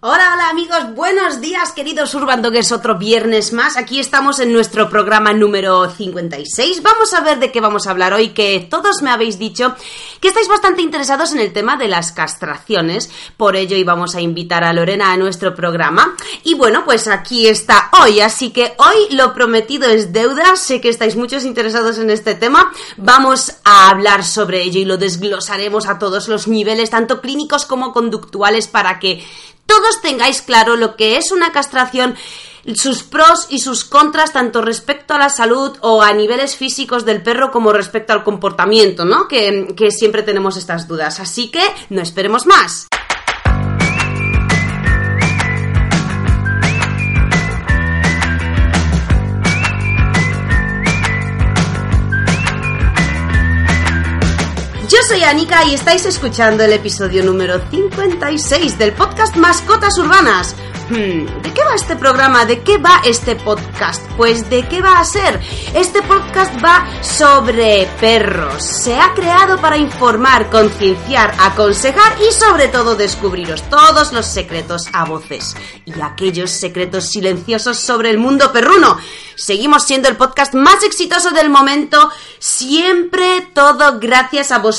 Hola, hola amigos, buenos días queridos Urban es otro viernes más. Aquí estamos en nuestro programa número 56. Vamos a ver de qué vamos a hablar hoy, que todos me habéis dicho que estáis bastante interesados en el tema de las castraciones. Por ello íbamos a invitar a Lorena a nuestro programa. Y bueno, pues aquí está hoy, así que hoy lo prometido es deuda. Sé que estáis muchos interesados en este tema. Vamos a hablar sobre ello y lo desglosaremos a todos los niveles, tanto clínicos como conductuales, para que todos tengáis claro lo que es una castración, sus pros y sus contras, tanto respecto a la salud o a niveles físicos del perro como respecto al comportamiento, ¿no? Que, siempre tenemos estas dudas. Así que no esperemos más. Yo soy Anika y estáis escuchando el episodio número 56 del podcast Mascotas Urbanas. Hmm, ¿De qué va este programa? ¿De qué va este podcast? Pues ¿de qué va a ser? Este podcast va sobre perros. Se ha creado para informar, concienciar, aconsejar y sobre todo descubriros todos los secretos a voces y aquellos secretos silenciosos sobre el mundo perruno. Seguimos siendo el podcast más exitoso del momento, siempre todo gracias a vosotros,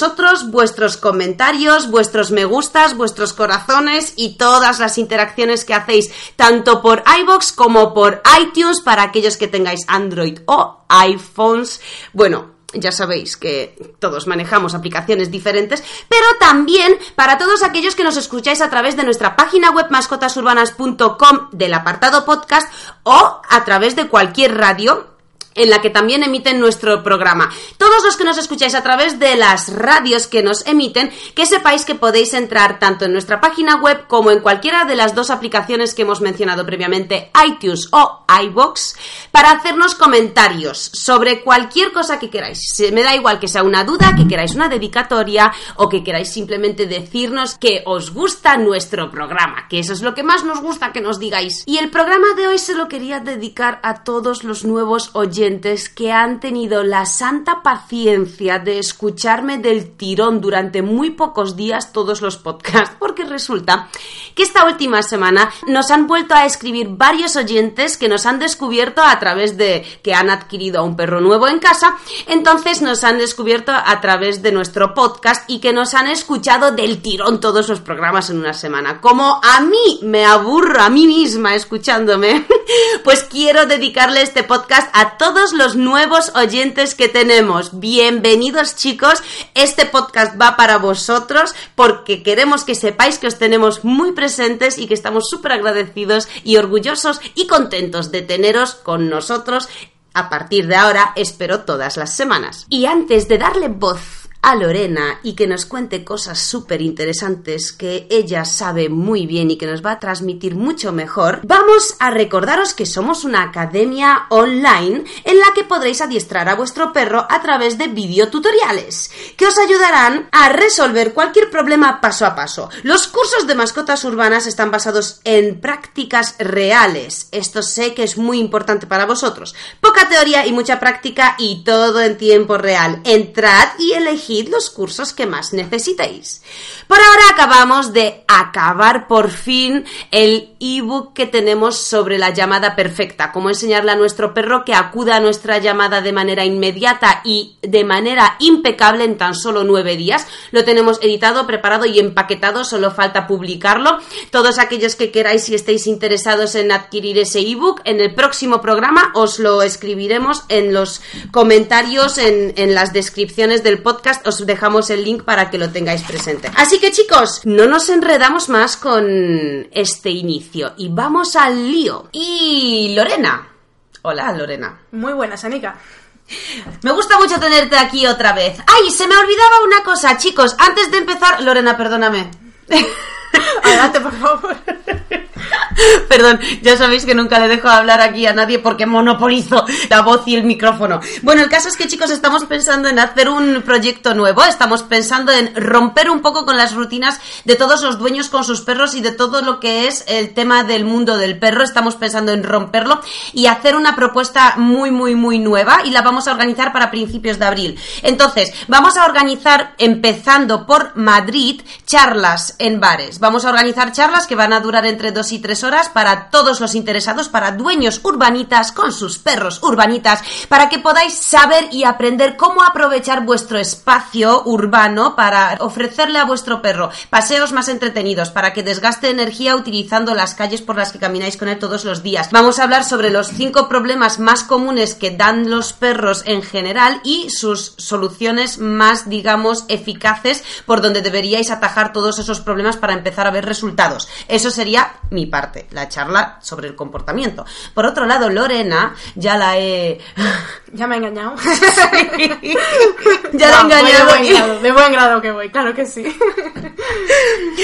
vuestros comentarios, vuestros me gustas, vuestros corazones y todas las interacciones que hacéis tanto por iBox como por iTunes para aquellos que tengáis Android o iPhones. Bueno, ya sabéis que todos manejamos aplicaciones diferentes, pero también para todos aquellos que nos escucháis a través de nuestra página web mascotasurbanas.com del apartado podcast o a través de cualquier radio en la que también emiten nuestro programa. Todos los que nos escucháis a través de las radios que nos emiten, que sepáis que podéis entrar tanto en nuestra página web como en cualquiera de las dos aplicaciones que hemos mencionado previamente, iTunes o iBox, para hacernos comentarios sobre cualquier cosa que queráis. Me da igual que sea una duda, que queráis una dedicatoria o que queráis simplemente decirnos que os gusta nuestro programa, que eso es lo que más nos gusta que nos digáis. Y el programa de hoy se lo quería dedicar a todos los nuevos oyentes que han tenido la santa paciencia de escucharme del tirón durante muy pocos días todos los podcasts, porque resulta que esta última semana nos han vuelto a escribir varios oyentes que nos han descubierto a través de que han adquirido a un perro nuevo en casa, entonces nos han descubierto a través de nuestro podcast y que nos han escuchado del tirón todos los programas en una semana. Como a mí me aburro a mí misma escuchándome, pues quiero dedicarle este podcast a todos los nuevos oyentes que tenemos. Bienvenidos chicos, este podcast va para vosotros porque queremos que sepáis que os tenemos muy presentes y que estamos súper agradecidos y orgullosos y contentos de teneros con nosotros a partir de ahora, espero todas las semanas. Y antes de darle voz a Lorena y que nos cuente cosas súper interesantes que ella sabe muy bien y que nos va a transmitir mucho mejor, vamos a recordaros que somos una academia online en la que podréis adiestrar a vuestro perro a través de videotutoriales que os ayudarán a resolver cualquier problema paso a paso. Los cursos de mascotas urbanas están basados en prácticas reales. Esto sé que es muy importante para vosotros. Poca teoría y mucha práctica y todo en tiempo real. Entrad y elegid los cursos que más necesitéis. Por ahora acabamos de acabar por fin el ebook que tenemos sobre la llamada perfecta, cómo enseñarle a nuestro perro que acuda a nuestra llamada de manera inmediata y de manera impecable en tan solo nueve días. Lo tenemos editado, preparado y empaquetado, solo falta publicarlo. Todos aquellos que queráis y estéis interesados en adquirir ese ebook, en el próximo programa os lo escribiremos en los comentarios, en, en las descripciones del podcast os dejamos el link para que lo tengáis presente. Así que chicos, no nos enredamos más con este inicio y vamos al lío. Y Lorena. Hola Lorena. Muy buenas, Anika. Me gusta mucho tenerte aquí otra vez. ¡Ay! Se me olvidaba una cosa, chicos. Antes de empezar, Lorena, perdóname. Adelante, por favor. Perdón, ya sabéis que nunca le dejo hablar aquí a nadie porque monopolizo la voz y el micrófono. Bueno, el caso es que chicos estamos pensando en hacer un proyecto nuevo, estamos pensando en romper un poco con las rutinas de todos los dueños con sus perros y de todo lo que es el tema del mundo del perro, estamos pensando en romperlo y hacer una propuesta muy, muy, muy nueva y la vamos a organizar para principios de abril. Entonces, vamos a organizar, empezando por Madrid, charlas en bares. Vamos a organizar charlas que van a durar entre dos y tres horas para todos los interesados, para dueños urbanitas con sus perros urbanitas, para que podáis saber y aprender cómo aprovechar vuestro espacio urbano para ofrecerle a vuestro perro paseos más entretenidos, para que desgaste energía utilizando las calles por las que camináis con él todos los días. Vamos a hablar sobre los cinco problemas más comunes que dan los perros en general y sus soluciones más, digamos, eficaces por donde deberíais atajar todos esos problemas para empezar a ver resultados. Eso sería mi parte, la charla sobre el comportamiento. Por otro lado, Lorena, ya la he... Ya me ha engañado. ya la he voy engañado. De buen, grado, de buen grado que voy, claro que sí.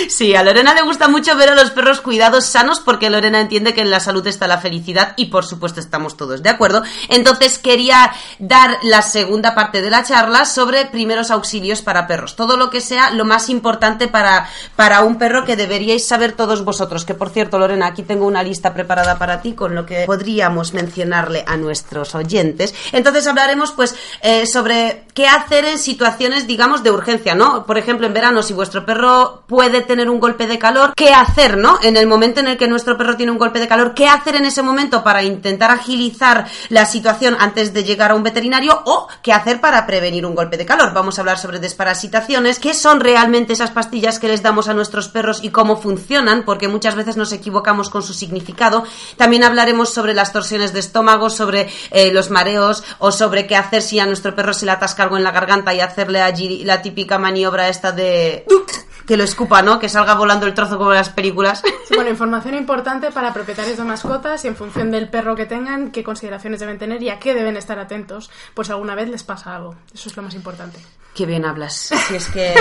Sí, a Lorena le gusta mucho ver a los perros cuidados sanos porque Lorena entiende que en la salud está la felicidad y por supuesto estamos todos de acuerdo. Entonces quería dar la segunda parte de la charla sobre primeros auxilios para perros. Todo lo que sea lo más importante para, para un perro que deberíais saber todos vosotros. Que por cierto, Lorena, aquí tengo una lista preparada para ti con lo que podríamos mencionarle a nuestros oyentes. Entonces hablaremos pues eh, sobre qué hacer en situaciones, digamos, de urgencia, ¿no? Por ejemplo, en verano, si vuestro perro puede tener un golpe de calor, ¿qué hacer, no? En el momento en el que nuestro perro tiene un golpe de calor, ¿qué hacer en ese momento para intentar agilizar la situación antes de llegar a un veterinario o qué hacer para prevenir un golpe de calor? Vamos a hablar sobre desparasitaciones, qué son realmente esas pastillas que les damos a nuestros perros y cómo funcionan, porque muchas veces nos equivocamos con su significado. También hablaremos sobre las torsiones de estómago, sobre eh, los mareos o sobre qué hacer si a nuestro perro se le atasca algo en la garganta y hacerle allí la típica maniobra esta de que lo escupa, ¿no? Que salga volando el trozo como en las películas. Bueno, información importante para propietarios de mascotas y en función del perro que tengan, qué consideraciones deben tener y a qué deben estar atentos, pues alguna vez les pasa algo. Eso es lo más importante. Qué bien hablas. Si es que.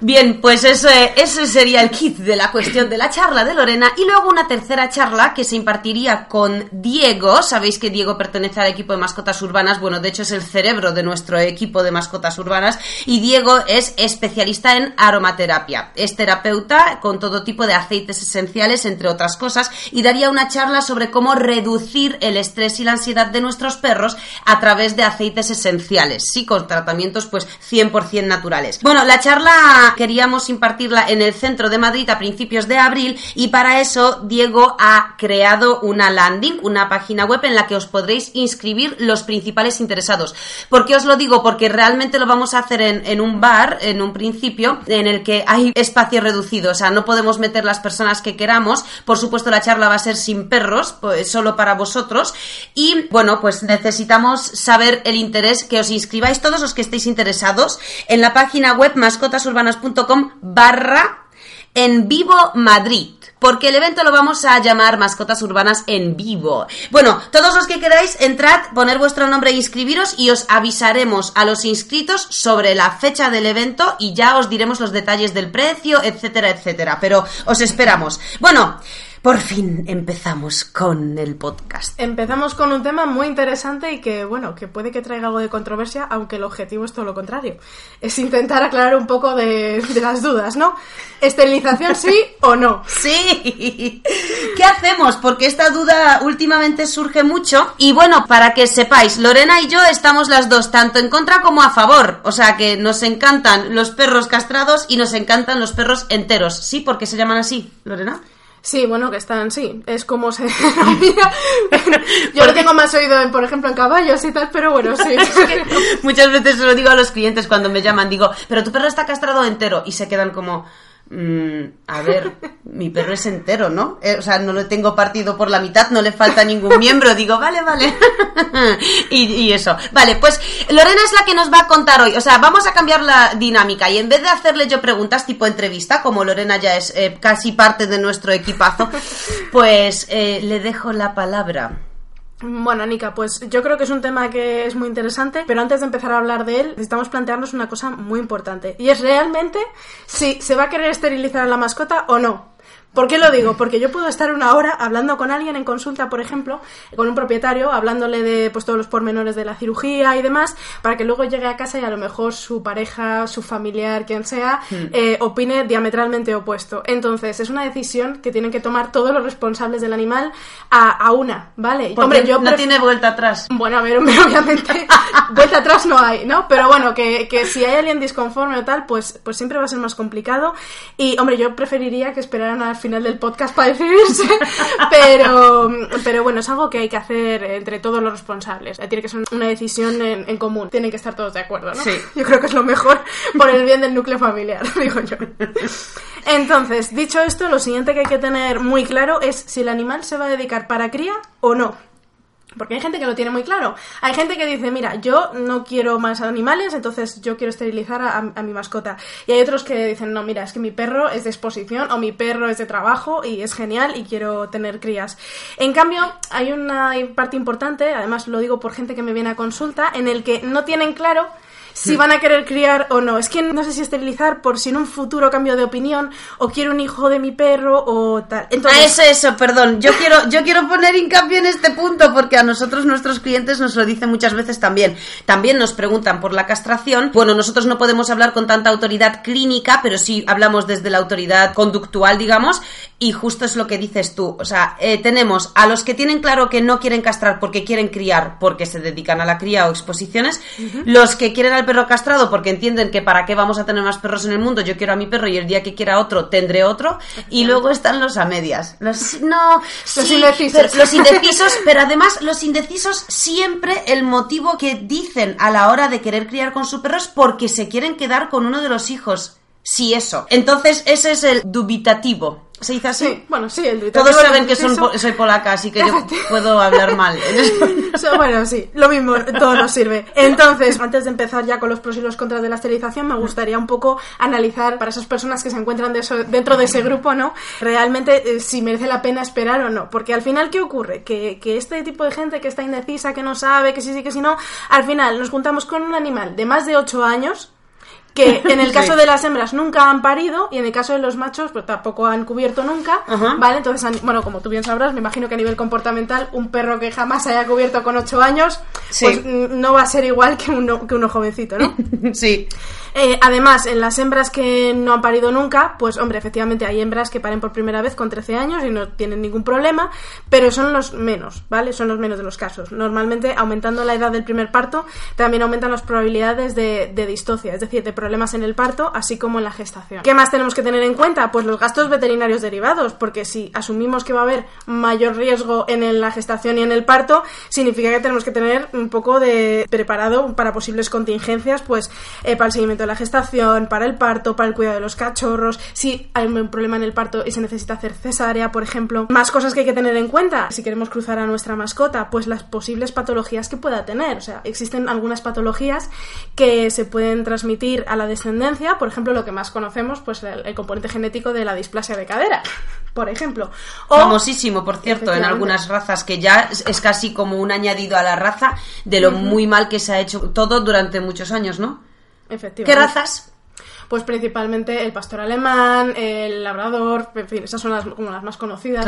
Bien, pues eso, eh, ese sería el kit de la cuestión de la charla de Lorena. Y luego una tercera charla que se impartiría con Diego. Sabéis que Diego pertenece al equipo de mascotas urbanas. Bueno, de hecho es el cerebro de nuestro equipo de mascotas urbanas. Y Diego es especialista en aromaterapia. Es terapeuta con todo tipo de aceites esenciales, entre otras cosas. Y daría una charla sobre cómo reducir el estrés y la ansiedad de nuestros perros a través de aceites esenciales. Sí, con tratamientos pues 100% naturales. Bueno, la charla queríamos impartirla en el centro de Madrid a principios de abril y para eso Diego ha creado una landing, una página web en la que os podréis inscribir los principales interesados. ¿Por qué os lo digo? Porque realmente lo vamos a hacer en, en un bar, en un principio, en el que hay espacio reducido, o sea, no podemos meter las personas que queramos. Por supuesto, la charla va a ser sin perros, pues solo para vosotros. Y bueno, pues necesitamos saber el interés, que os inscribáis todos los que estéis interesados en la página web mascotasurbanas.com barra en vivo Madrid. Porque el evento lo vamos a llamar Mascotas Urbanas en vivo. Bueno, todos los que queráis, entrad, poner vuestro nombre e inscribiros y os avisaremos a los inscritos sobre la fecha del evento y ya os diremos los detalles del precio, etcétera, etcétera. Pero os esperamos. Bueno, por fin empezamos con el podcast. Empezamos con un tema muy interesante y que, bueno, que puede que traiga algo de controversia, aunque el objetivo es todo lo contrario. Es intentar aclarar un poco de, de las dudas, ¿no? ¿Esterilización sí o no? Sí. ¿Qué hacemos? Porque esta duda últimamente surge mucho. Y bueno, para que sepáis, Lorena y yo estamos las dos tanto en contra como a favor. O sea que nos encantan los perros castrados y nos encantan los perros enteros. ¿Sí? porque se llaman así, Lorena? Sí, bueno, que están, sí, es como se denomina. Yo lo tengo más oído, en, por ejemplo, en caballos y tal, pero bueno, sí. Muchas veces se lo digo a los clientes cuando me llaman, digo, pero tu perro está castrado entero y se quedan como, "Mm, a ver, mi perro es entero, ¿no? Eh, o sea, no lo tengo partido por la mitad, no le falta ningún miembro. Digo, vale, vale. y, eso. Vale, pues Lorena es la que nos va a contar hoy. O sea, vamos a cambiar la dinámica y en vez de hacerle yo preguntas tipo entrevista, como Lorena ya es eh, casi parte de nuestro equipazo, pues eh, le dejo la palabra. Bueno, Anika, pues yo creo que es un tema que es muy interesante, pero antes de empezar a hablar de él, necesitamos plantearnos una cosa muy importante. Y es realmente si se va a querer esterilizar a la mascota o no. ¿Por qué lo digo? Porque yo puedo estar una hora hablando con alguien en consulta, por ejemplo, con un propietario, hablándole de pues, todos los pormenores de la cirugía y demás, para que luego llegue a casa y a lo mejor su pareja, su familiar, quien sea, Hmm. eh, opine diametralmente opuesto. Entonces, es una decisión que tienen que tomar todos los responsables del animal a, a una, ¿vale? Porque no pref- tiene vuelta atrás. bueno, a ver, hombre, obviamente, vuelta atrás no hay, ¿no? Pero bueno, que, que si hay alguien disconforme o tal, pues, pues siempre va a ser más complicado. Y, hombre, yo preferiría que esperaran al final del podcast para decidirse, pero, pero bueno, es algo que hay que hacer entre todos los responsables. Tiene que ser una decisión en, en común. Tienen que estar todos de acuerdo, ¿no? Sí. Yo creo que es lo mejor por el bien del núcleo familiar, digo yo. Entonces, dicho esto, lo siguiente que hay que tener muy claro es si el animal se va a dedicar para cría o no. Porque hay gente que lo tiene muy claro. Hay gente que dice, mira, yo no quiero más animales, entonces yo quiero esterilizar a, a mi mascota. Y hay otros que dicen, no, mira, es que mi perro es de exposición o mi perro es de trabajo y es genial y quiero tener crías. En cambio, hay una parte importante, además lo digo por gente que me viene a consulta, en el que no tienen claro si van a querer criar o no. Es que no sé si esterilizar por si en un futuro cambio de opinión o quiero un hijo de mi perro o tal. Entonces, Ah, eso, eso, perdón. Yo quiero, yo quiero poner hincapié en este punto porque a nosotros nuestros clientes nos lo dicen muchas veces también. También nos preguntan por la castración. Bueno, nosotros no podemos hablar con tanta autoridad clínica, pero sí hablamos desde la autoridad conductual, digamos, y justo es lo que dices tú. O sea, eh, tenemos a los que tienen claro que no quieren castrar porque quieren criar, porque se dedican a la cría o exposiciones, los que quieren al perro castrado porque entienden que para qué vamos a tener más perros en el mundo, yo quiero a mi perro y el día que quiera otro tendré otro, y luego están los a medias. Los, no, Los sí, indecisos. pero- los indecisos, pero además los indecisos siempre el motivo que dicen a la hora de querer criar con su perro es porque se quieren quedar con uno de los hijos. Sí, eso. Entonces, ese es el dubitativo. ¿Se dice así? Sí, bueno, sí, el Todos saben que son soy polaca, así que yo puedo hablar mal. So, bueno, sí, lo mismo, todo nos sirve. Entonces, antes de empezar ya con los pros y los contras de la esterilización, me gustaría un poco analizar para esas personas que se encuentran de eso- dentro de ese grupo, ¿no? Realmente eh, si merece la pena esperar o no. Porque al final, ¿qué ocurre? Que, que este tipo de gente que está indecisa, que no sabe, que sí, sí, que sí, no, al final nos juntamos con un animal de más de 8 años que en el caso Sí. de las hembras nunca han parido y en el caso de los machos pues tampoco han cubierto nunca, Ajá. ¿vale? Entonces, bueno, como tú bien sabrás, me imagino que a nivel comportamental un perro que jamás haya cubierto con 8 años Sí. pues no va a ser igual que uno, que uno jovencito, ¿no? sí. Eh, además, en las hembras que no han parido nunca, pues hombre, efectivamente hay hembras que paren por primera vez con 13 años y no tienen ningún problema, pero son los menos, ¿vale? Son los menos de los casos. Normalmente, aumentando la edad del primer parto, también aumentan las probabilidades de, de distocia, es decir, de problemas en el parto, así como en la gestación. ¿Qué más tenemos que tener en cuenta? Pues los gastos veterinarios derivados, porque si asumimos que va a haber mayor riesgo en la gestación y en el parto, significa que tenemos que tener un poco de preparado para posibles contingencias, pues eh, para el seguimiento de la gestación, para el parto, para el cuidado de los cachorros, si hay un problema en el parto y se necesita hacer cesárea, por ejemplo. Más cosas que hay que tener en cuenta si queremos cruzar a nuestra mascota, pues las posibles patologías que pueda tener. O sea, existen algunas patologías que se pueden transmitir a la descendencia, por ejemplo, lo que más conocemos, pues el, el componente genético de la displasia de cadera, por ejemplo. O, Famosísimo, por cierto, en algunas razas que ya es, es casi como un añadido a la raza de lo muy mal que se ha hecho todo durante muchos años, ¿no? Efectivamente. ¿Qué razas? Pues principalmente el pastor alemán, el labrador, en fin, esas son las, como las más conocidas.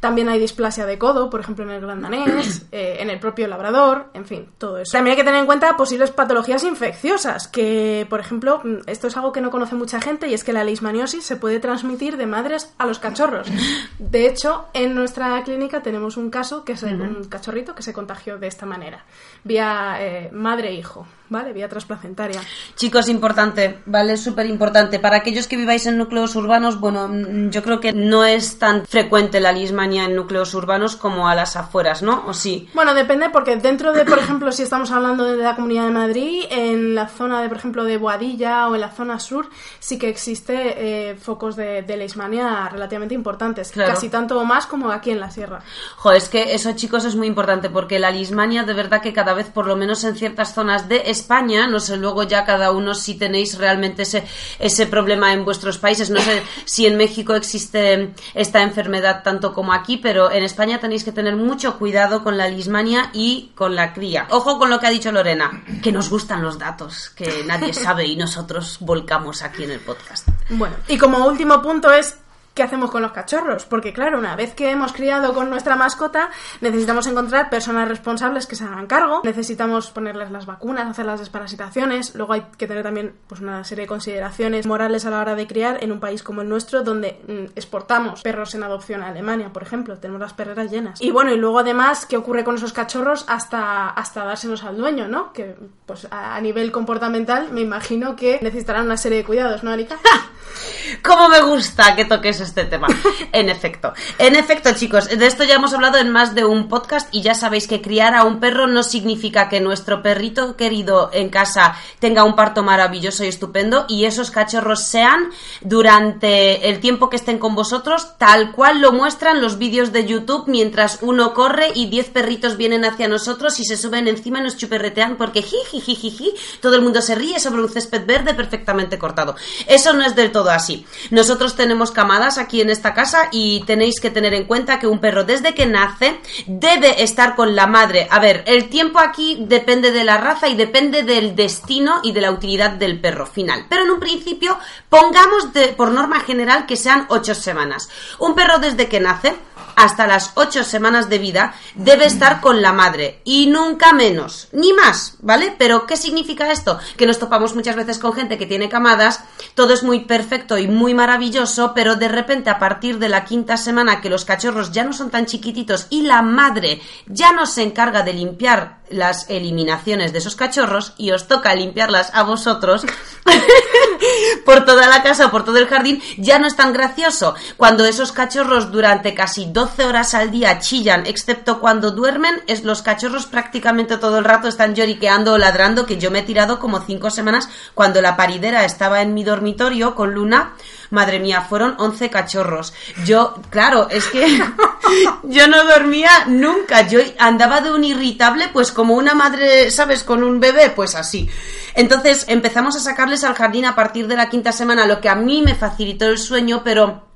También hay displasia de codo, por ejemplo, en el gran danés, eh, en el propio labrador, en fin, todo eso. También hay que tener en cuenta posibles patologías infecciosas, que, por ejemplo, mm, esto es algo que no conoce mucha gente y es que la leishmaniosis se puede transmitir de madres a los cachorros. De hecho, en nuestra clínica tenemos un caso que es un cachorrito que se contagió de esta manera, vía eh, madre-hijo, ¿vale? Vía transplacentaria. Chicos, importante, ¿vale? Súper importante. Para aquellos que viváis en núcleos urbanos, bueno, mm, yo creo que no es tan frecuente la lismania en núcleos urbanos como a las afueras, ¿no? ¿O sí? Bueno, depende porque dentro de, por ejemplo, si estamos hablando de la Comunidad de Madrid, en la zona de, por ejemplo, de Boadilla o en la zona sur, sí que existe eh, focos de, de leishmania relativamente importantes, Claro. casi tanto o más como aquí en la sierra. Jo, es que eso, chicos, es muy importante porque la lismania, de verdad que cada vez, por lo menos en ciertas zonas de España, no sé luego ya cada uno si tenéis realmente ese, ese problema en vuestros países, no sé si en México existe esta enfermedad tanto como aquí, pero en España tenéis que tener mucho cuidado con la lismania y con la cría. Ojo con lo que ha dicho Lorena, que nos gustan los datos, que nadie sabe y nosotros volcamos aquí en el podcast. Bueno, y como último punto es ¿qué hacemos con los cachorros? Porque claro, una vez que hemos criado con nuestra mascota, necesitamos encontrar personas responsables que se hagan cargo, necesitamos ponerles las vacunas, hacer las desparasitaciones, luego hay que tener también pues una serie de consideraciones morales a la hora de criar en un país como el nuestro donde mm, exportamos perros en adopción a Alemania, por ejemplo, tenemos las perreras llenas. Y bueno, y luego además, ¿qué ocurre con esos cachorros hasta, hasta dárselos al dueño, ¿no? Que pues a, nivel comportamental me imagino que necesitarán una serie de cuidados, ¿no, Erika? ¿Cómo me gusta que toques este tema? En efecto. En efecto, chicos, de esto ya hemos hablado en más de un podcast y ya sabéis que criar a un perro no significa que nuestro perrito querido en casa tenga un parto maravilloso y estupendo y esos cachorros sean durante el tiempo que estén con vosotros tal cual lo muestran los vídeos de YouTube mientras uno corre y 10 perritos vienen hacia nosotros y se suben encima y nos chuperretean porque jiji, todo el mundo se ríe sobre un césped verde perfectamente cortado. Eso no es del todo así. Nosotros tenemos camadas aquí en esta casa y tenéis que tener en cuenta que un perro desde que nace debe estar con la madre. A ver, el tiempo aquí depende de la raza y depende del destino y de la utilidad del perro final. Pero en un principio pongamos de, por norma general que sean ocho semanas. Un perro desde que nace hasta las ocho semanas de vida debe estar con la madre y nunca menos, ni más, ¿vale? Pero ¿qué significa esto? Que nos topamos muchas veces con gente que tiene camadas, todo es muy perfecto y muy maravilloso, pero de repente a partir de la quinta semana que los cachorros ya no son tan chiquititos y la madre ya no se encarga de limpiar las eliminaciones de esos cachorros y os toca limpiarlas a vosotros por toda la casa, por todo el jardín, ya no es tan gracioso. Cuando esos cachorros durante casi 12 horas al día chillan, excepto cuando duermen, es los cachorros prácticamente todo el rato están lloriqueando o ladrando, que yo me he tirado como 5 semanas cuando la paridera estaba en mi dormitorio con Luna. Madre mía, fueron 11 cachorros. Yo, claro, es que yo no dormía nunca. Yo andaba de un irritable, pues como una madre, ¿sabes? Con un bebé, pues así. Entonces empezamos a sacarles al jardín a partir de la quinta semana, lo que a mí me facilitó el sueño, pero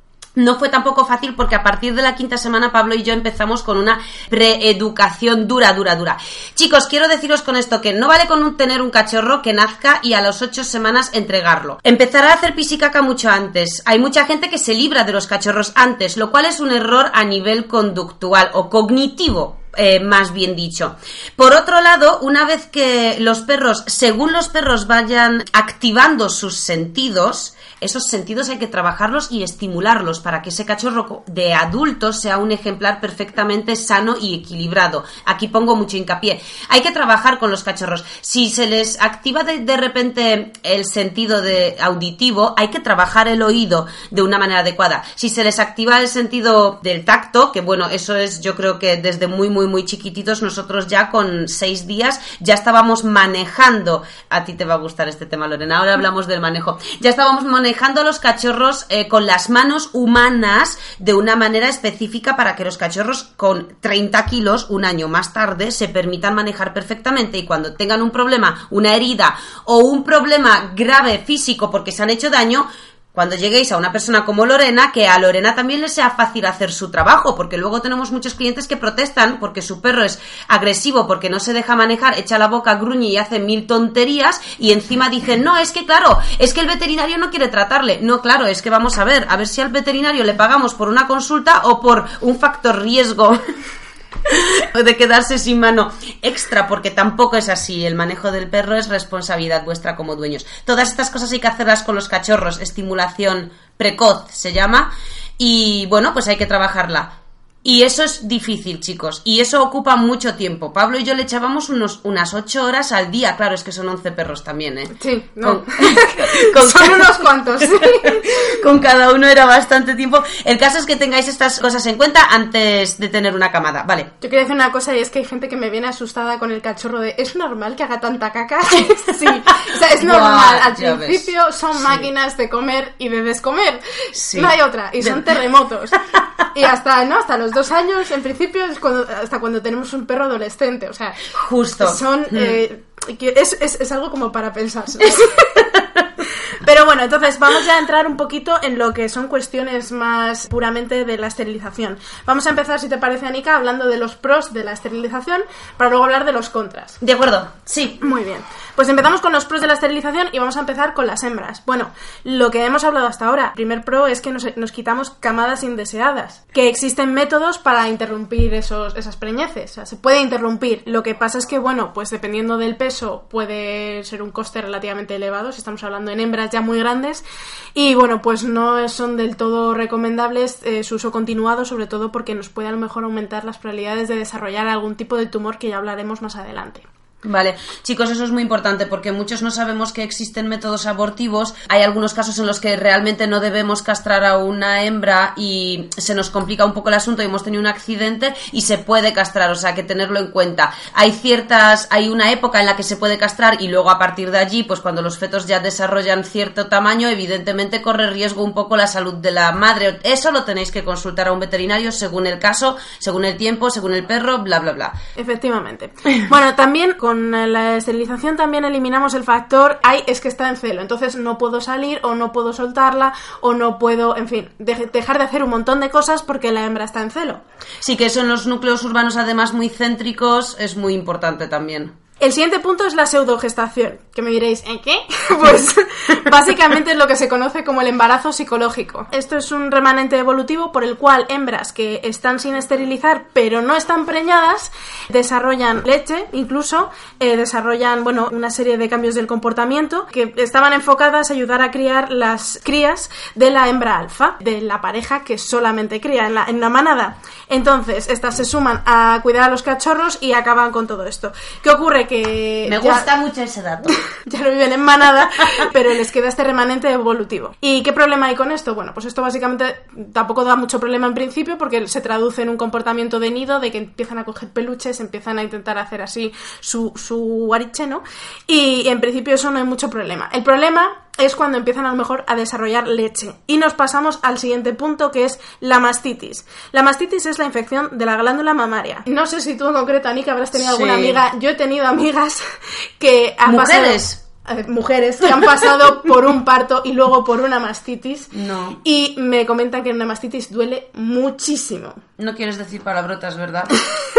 no fue tampoco fácil porque a partir de la quinta semana Pablo y yo empezamos con una preeducación dura, dura, dura. Chicos, quiero deciros con esto que no vale con tener un cachorro que nazca y a las ocho semanas entregarlo. Empezará a hacer pisicaca mucho antes. Hay mucha gente que se libra de los cachorros antes, lo cual es un error a nivel conductual o cognitivo. Eh, más bien dicho. Por otro lado, una vez que los perros, según los perros vayan activando sus sentidos, esos sentidos hay que trabajarlos y estimularlos para que ese cachorro de adulto sea un ejemplar perfectamente sano y equilibrado. Aquí pongo mucho hincapié. Hay que trabajar con los cachorros. Si se les activa de, repente el sentido de auditivo, hay que trabajar el oído de una manera adecuada. Si se les activa el sentido del tacto, que bueno, eso es yo creo que desde muy muy muy chiquititos nosotros ya con seis días ya estábamos manejando. A ti te va a gustar este tema, Lorena. Ahora hablamos del manejo. Ya estábamos manejando a los cachorros eh, con las manos humanas de una manera específica para que los cachorros con 30 kilos un año más tarde se permitan manejar perfectamente y cuando tengan un problema, una herida o un problema grave físico porque se han hecho daño, cuando lleguéis a una persona como Lorena, que a Lorena también le sea fácil hacer su trabajo, porque luego tenemos muchos clientes que protestan porque su perro es agresivo, porque no se deja manejar, echa la boca, gruñe y hace mil tonterías, y encima dicen, no, es que claro, es que el veterinario no quiere tratarle. No, claro, es que vamos a ver, a ver si al veterinario le pagamos por una consulta o por un factor riesgo. de quedarse sin mano extra, porque tampoco es así. El manejo del perro es responsabilidad vuestra como dueños. Todas estas cosas hay que hacerlas con los cachorros. Estimulación precoz se llama. Y bueno, pues hay que trabajarla. Y eso es difícil, chicos. Y eso ocupa mucho tiempo. Pablo y yo le echábamos unos, unas 8 horas al día. Claro, es que son 11 perros también, ¿eh? Sí, no. Con, con Son cada- unos cuantos. con cada uno era bastante tiempo. El caso es que tengáis estas cosas en cuenta antes de tener una camada. Vale. Yo quería decir una cosa y es que hay gente que me viene asustada con el cachorro de ¿es normal que haga tanta caca? sí, o sea, es normal. Al ya ves. principio son Sí. máquinas de comer y de descomer. Sí. No hay otra. Y son terremotos. y hasta, ¿no? Hasta los dos años, en principio, es cuando, hasta cuando tenemos un perro adolescente. O sea, Justo. son... Mm. eh, es, es, es algo como para pensarse. Pero bueno, entonces vamos ya a entrar un poquito en lo que son cuestiones más puramente de la esterilización. Vamos a empezar, si te parece, Anika, hablando de los pros de la esterilización para luego hablar de los contras. De acuerdo, sí. Muy bien. Pues empezamos con los pros de la esterilización y vamos a empezar con las hembras. Bueno, lo que hemos hablado hasta ahora, primer pro es que nos, nos quitamos camadas indeseadas, que existen métodos para interrumpir esos, esas preñeces. O sea, se puede interrumpir. Lo que pasa es que, bueno, pues dependiendo del peso puede ser un coste relativamente elevado, si estamos hablando en hembras ya muy grandes. Y bueno, pues no son del todo recomendables eh, su uso continuado, sobre todo porque nos puede a lo mejor aumentar las probabilidades de desarrollar algún tipo de tumor que ya hablaremos más adelante. Vale, chicos, eso es muy importante porque muchos no sabemos que existen métodos abortivos. Hay algunos casos en los que realmente no debemos castrar a una hembra y se nos complica un poco el asunto y hemos tenido un accidente y se puede castrar, o sea, que tenerlo en cuenta. Hay ciertas, hay una época en la que se puede castrar y luego a partir de allí, pues cuando los fetos ya desarrollan cierto tamaño, evidentemente corre riesgo un poco la salud de la madre. Eso lo tenéis que consultar a un veterinario según el caso, según el tiempo, según el perro, bla, bla, bla. Efectivamente. Bueno, también con la esterilización también eliminamos el factor, ay, es que está en celo, entonces no puedo salir o no puedo soltarla o no puedo, en fin, de- dejar de hacer un montón de cosas porque la hembra está en celo. Sí que eso en los núcleos urbanos además muy céntricos es muy importante también. El siguiente punto es la pseudogestación, que me diréis, ¿en qué? Pues básicamente es lo que se conoce como el embarazo psicológico. Esto es un remanente evolutivo por el cual hembras que están sin esterilizar pero no están preñadas desarrollan leche, incluso eh, desarrollan, bueno, una serie de cambios del comportamiento que estaban enfocadas a ayudar a criar las crías de la hembra alfa, de la pareja que solamente cría en la, en la manada. Entonces, estas se suman a cuidar a los cachorros y acaban con todo esto. ¿Qué ocurre? Me ya- gusta mucho ese dato. ya no viven en manada, pero les queda este remanente evolutivo. ¿Y qué problema hay con esto? Bueno, pues esto básicamente tampoco da mucho problema en principio porque se traduce en un comportamiento de nido, de que empiezan a coger peluches, empiezan a intentar hacer así su, su guariche, ¿no? Y en principio eso no hay mucho problema. El problema es cuando empiezan a lo mejor a desarrollar leche. Y nos pasamos al siguiente punto que es la mastitis. La mastitis es la infección de la glándula mamaria. No sé si tú en concreto, Anika, habrás tenido alguna amiga. Yo he tenido amigas que han ¿Mujeres? pasado mujeres que han pasado por un parto y luego por una mastitis No. y me comentan que una mastitis duele muchísimo. No quieres decir palabrotas, ¿verdad?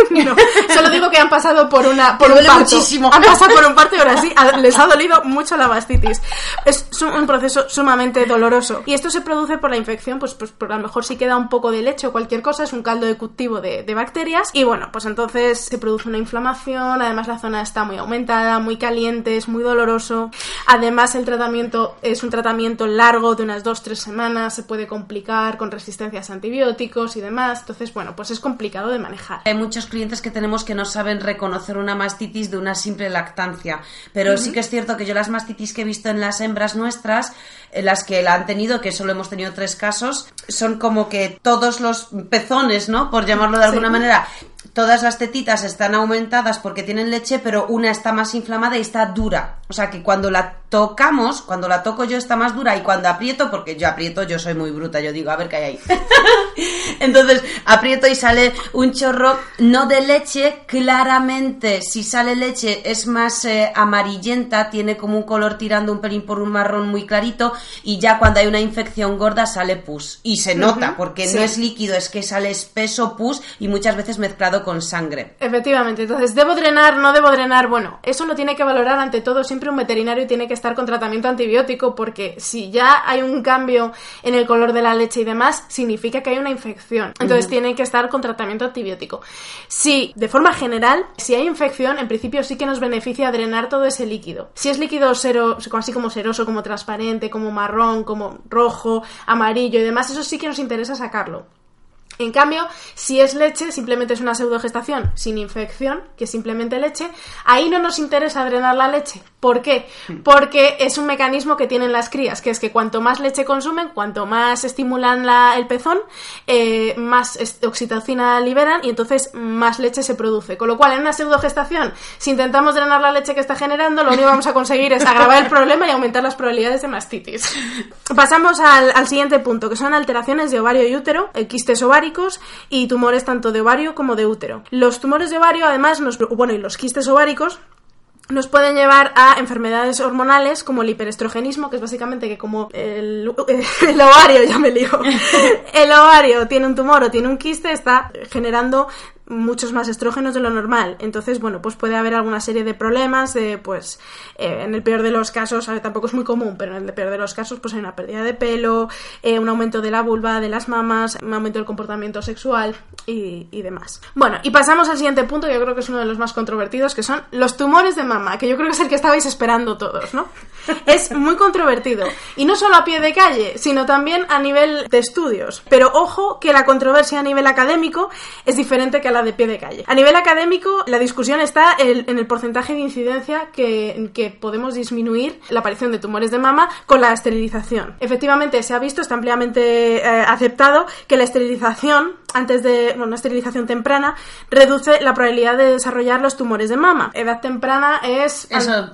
No, solo digo que han pasado por una por un duele parto. muchísimo. Han pasado por un parto y ahora sí a- les ha dolido mucho la mastitis. Es un proceso sumamente doloroso y esto se produce por la infección, pues, pues por a lo mejor si queda un poco de leche o cualquier cosa es un caldo de cultivo de, de bacterias y bueno, pues entonces se produce una inflamación. Además la zona está muy aumentada, muy caliente, es muy doloroso. Además el tratamiento es un tratamiento largo de unas 2-3 semanas, se puede complicar con resistencias a antibióticos y demás. Entonces bueno, pues es complicado de manejar. Hay muchos clientes que tenemos que no saben reconocer una mastitis de una simple lactancia, pero sí que es cierto que yo las mastitis que he visto en las hembras nuestras, en las que la han tenido, que solo hemos tenido tres casos, son como que todos los pezones, ¿no? Por llamarlo de alguna Sí. manera, todas las tetitas están aumentadas porque tienen leche, pero una está más inflamada y está dura. O sea que cuando la tocamos, cuando la toco yo está más dura y cuando aprieto, porque yo aprieto, yo soy muy bruta, yo digo, a ver qué hay ahí. Entonces aprieto y sale un chorro, no de leche, claramente si sale leche es más eh, amarillenta, tiene como un color tirando un pelín por un marrón muy clarito y ya cuando hay una infección gorda sale pus. Y se nota, porque sí. no es líquido, es que sale espeso pus y muchas veces mezclado con sangre. Efectivamente, entonces, ¿debo drenar? ¿No debo drenar? Bueno, eso lo tiene que valorar ante todo siempre un veterinario y tiene que estar con tratamiento antibiótico porque si ya hay un cambio en el color de la leche y demás, significa que hay una infección. Entonces tiene que estar con tratamiento antibiótico. Si, de forma general, si hay infección, en principio sí que nos beneficia drenar todo ese líquido. Si es líquido cero, así como seroso, como transparente, como marrón, como rojo, amarillo y demás, eso sí que nos interesa sacarlo. En cambio, si es leche, simplemente es una pseudogestación sin infección, que es simplemente leche, ahí no nos interesa drenar la leche. ¿Por qué? Porque es un mecanismo que tienen las crías, que es que cuanto más leche consumen, cuanto más estimulan la- el pezón, eh, más oxitocina liberan y entonces más leche se produce. Con lo cual, en una pseudogestación, si intentamos drenar la leche que está generando, lo único que vamos a conseguir es agravar el problema y aumentar las probabilidades de mastitis. Pasamos al, al siguiente punto, que son alteraciones de ovario y útero, eh, quistes y tumores tanto de ovario como de útero. Los tumores de ovario, además, nos, bueno, y los quistes ováricos, nos pueden llevar a enfermedades hormonales como el hiperestrogenismo, que es básicamente que como el, el ovario, ya me lío, el ovario tiene un tumor o tiene un quiste, está generando muchos más estrógenos de lo normal. Entonces, bueno, pues puede haber alguna serie de problemas, de, pues, eh, en el peor de los casos, a ver, tampoco es muy común, pero en el peor de los casos, pues hay una pérdida de pelo, eh, un aumento de la vulva, de las mamas, un aumento del comportamiento sexual y, y, demás. Bueno, y pasamos al siguiente punto, que yo creo que es uno de los más controvertidos, que son los tumores de mama, que yo creo que es el que estabais esperando todos, ¿no? es muy controvertido. Y no solo a pie de calle, sino también a nivel de estudios. Pero ojo que la controversia a nivel académico es diferente que a la de pie de calle. A nivel académico, la discusión está en, el porcentaje de incidencia que, que, podemos disminuir la aparición de tumores de mama con la esterilización. Efectivamente, se ha visto, está ampliamente eh, aceptado, que la esterilización, antes de bueno, una esterilización temprana, reduce la probabilidad de desarrollar los tumores de mama. Edad temprana es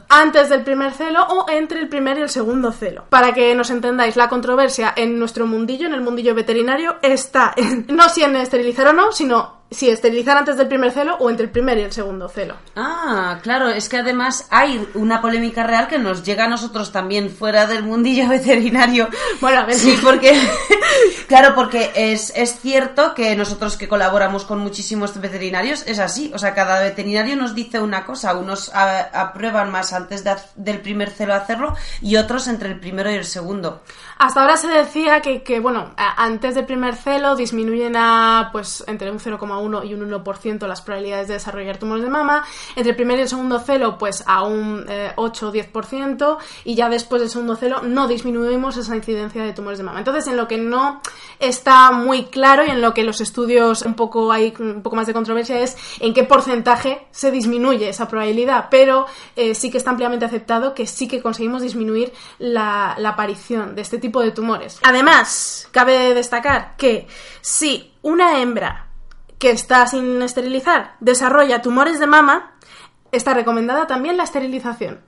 antes del primer celo o entre el primer y el segundo celo. Para que nos entendáis, la controversia en nuestro mundillo, en el mundillo veterinario, está en, no si en esterilizar o no, sino si esterilizar antes del primer celo o entre el primer y el segundo celo. Ah, claro, es que además hay una polémica real que nos llega a nosotros también fuera del mundillo veterinario. Bueno, a ver. Sí, porque, claro, porque es, es cierto que nosotros que colaboramos con muchísimos veterinarios es así. O sea, cada veterinario nos dice una cosa. Unos a, aprueban más antes de, del primer celo hacerlo y otros entre el primero y el segundo. Hasta ahora se decía que, que bueno, antes del primer celo disminuyen a, pues, entre un 0,1 y un 1% las probabilidades de desarrollar tumores de mama. Entre el primer y el segundo celo, pues, a un eh, 8 o 10%. Y ya después del segundo celo no disminuimos esa incidencia de tumores de mama. Entonces, en lo que no está muy claro y en lo que los estudios un poco hay un poco más de controversia es en qué porcentaje se disminuye esa probabilidad. Pero eh, sí que está ampliamente aceptado que sí que conseguimos disminuir la, aparición de este tipo de tumores. Además, cabe destacar que si una hembra que está sin esterilizar desarrolla tumores de mama, está recomendada también la esterilización.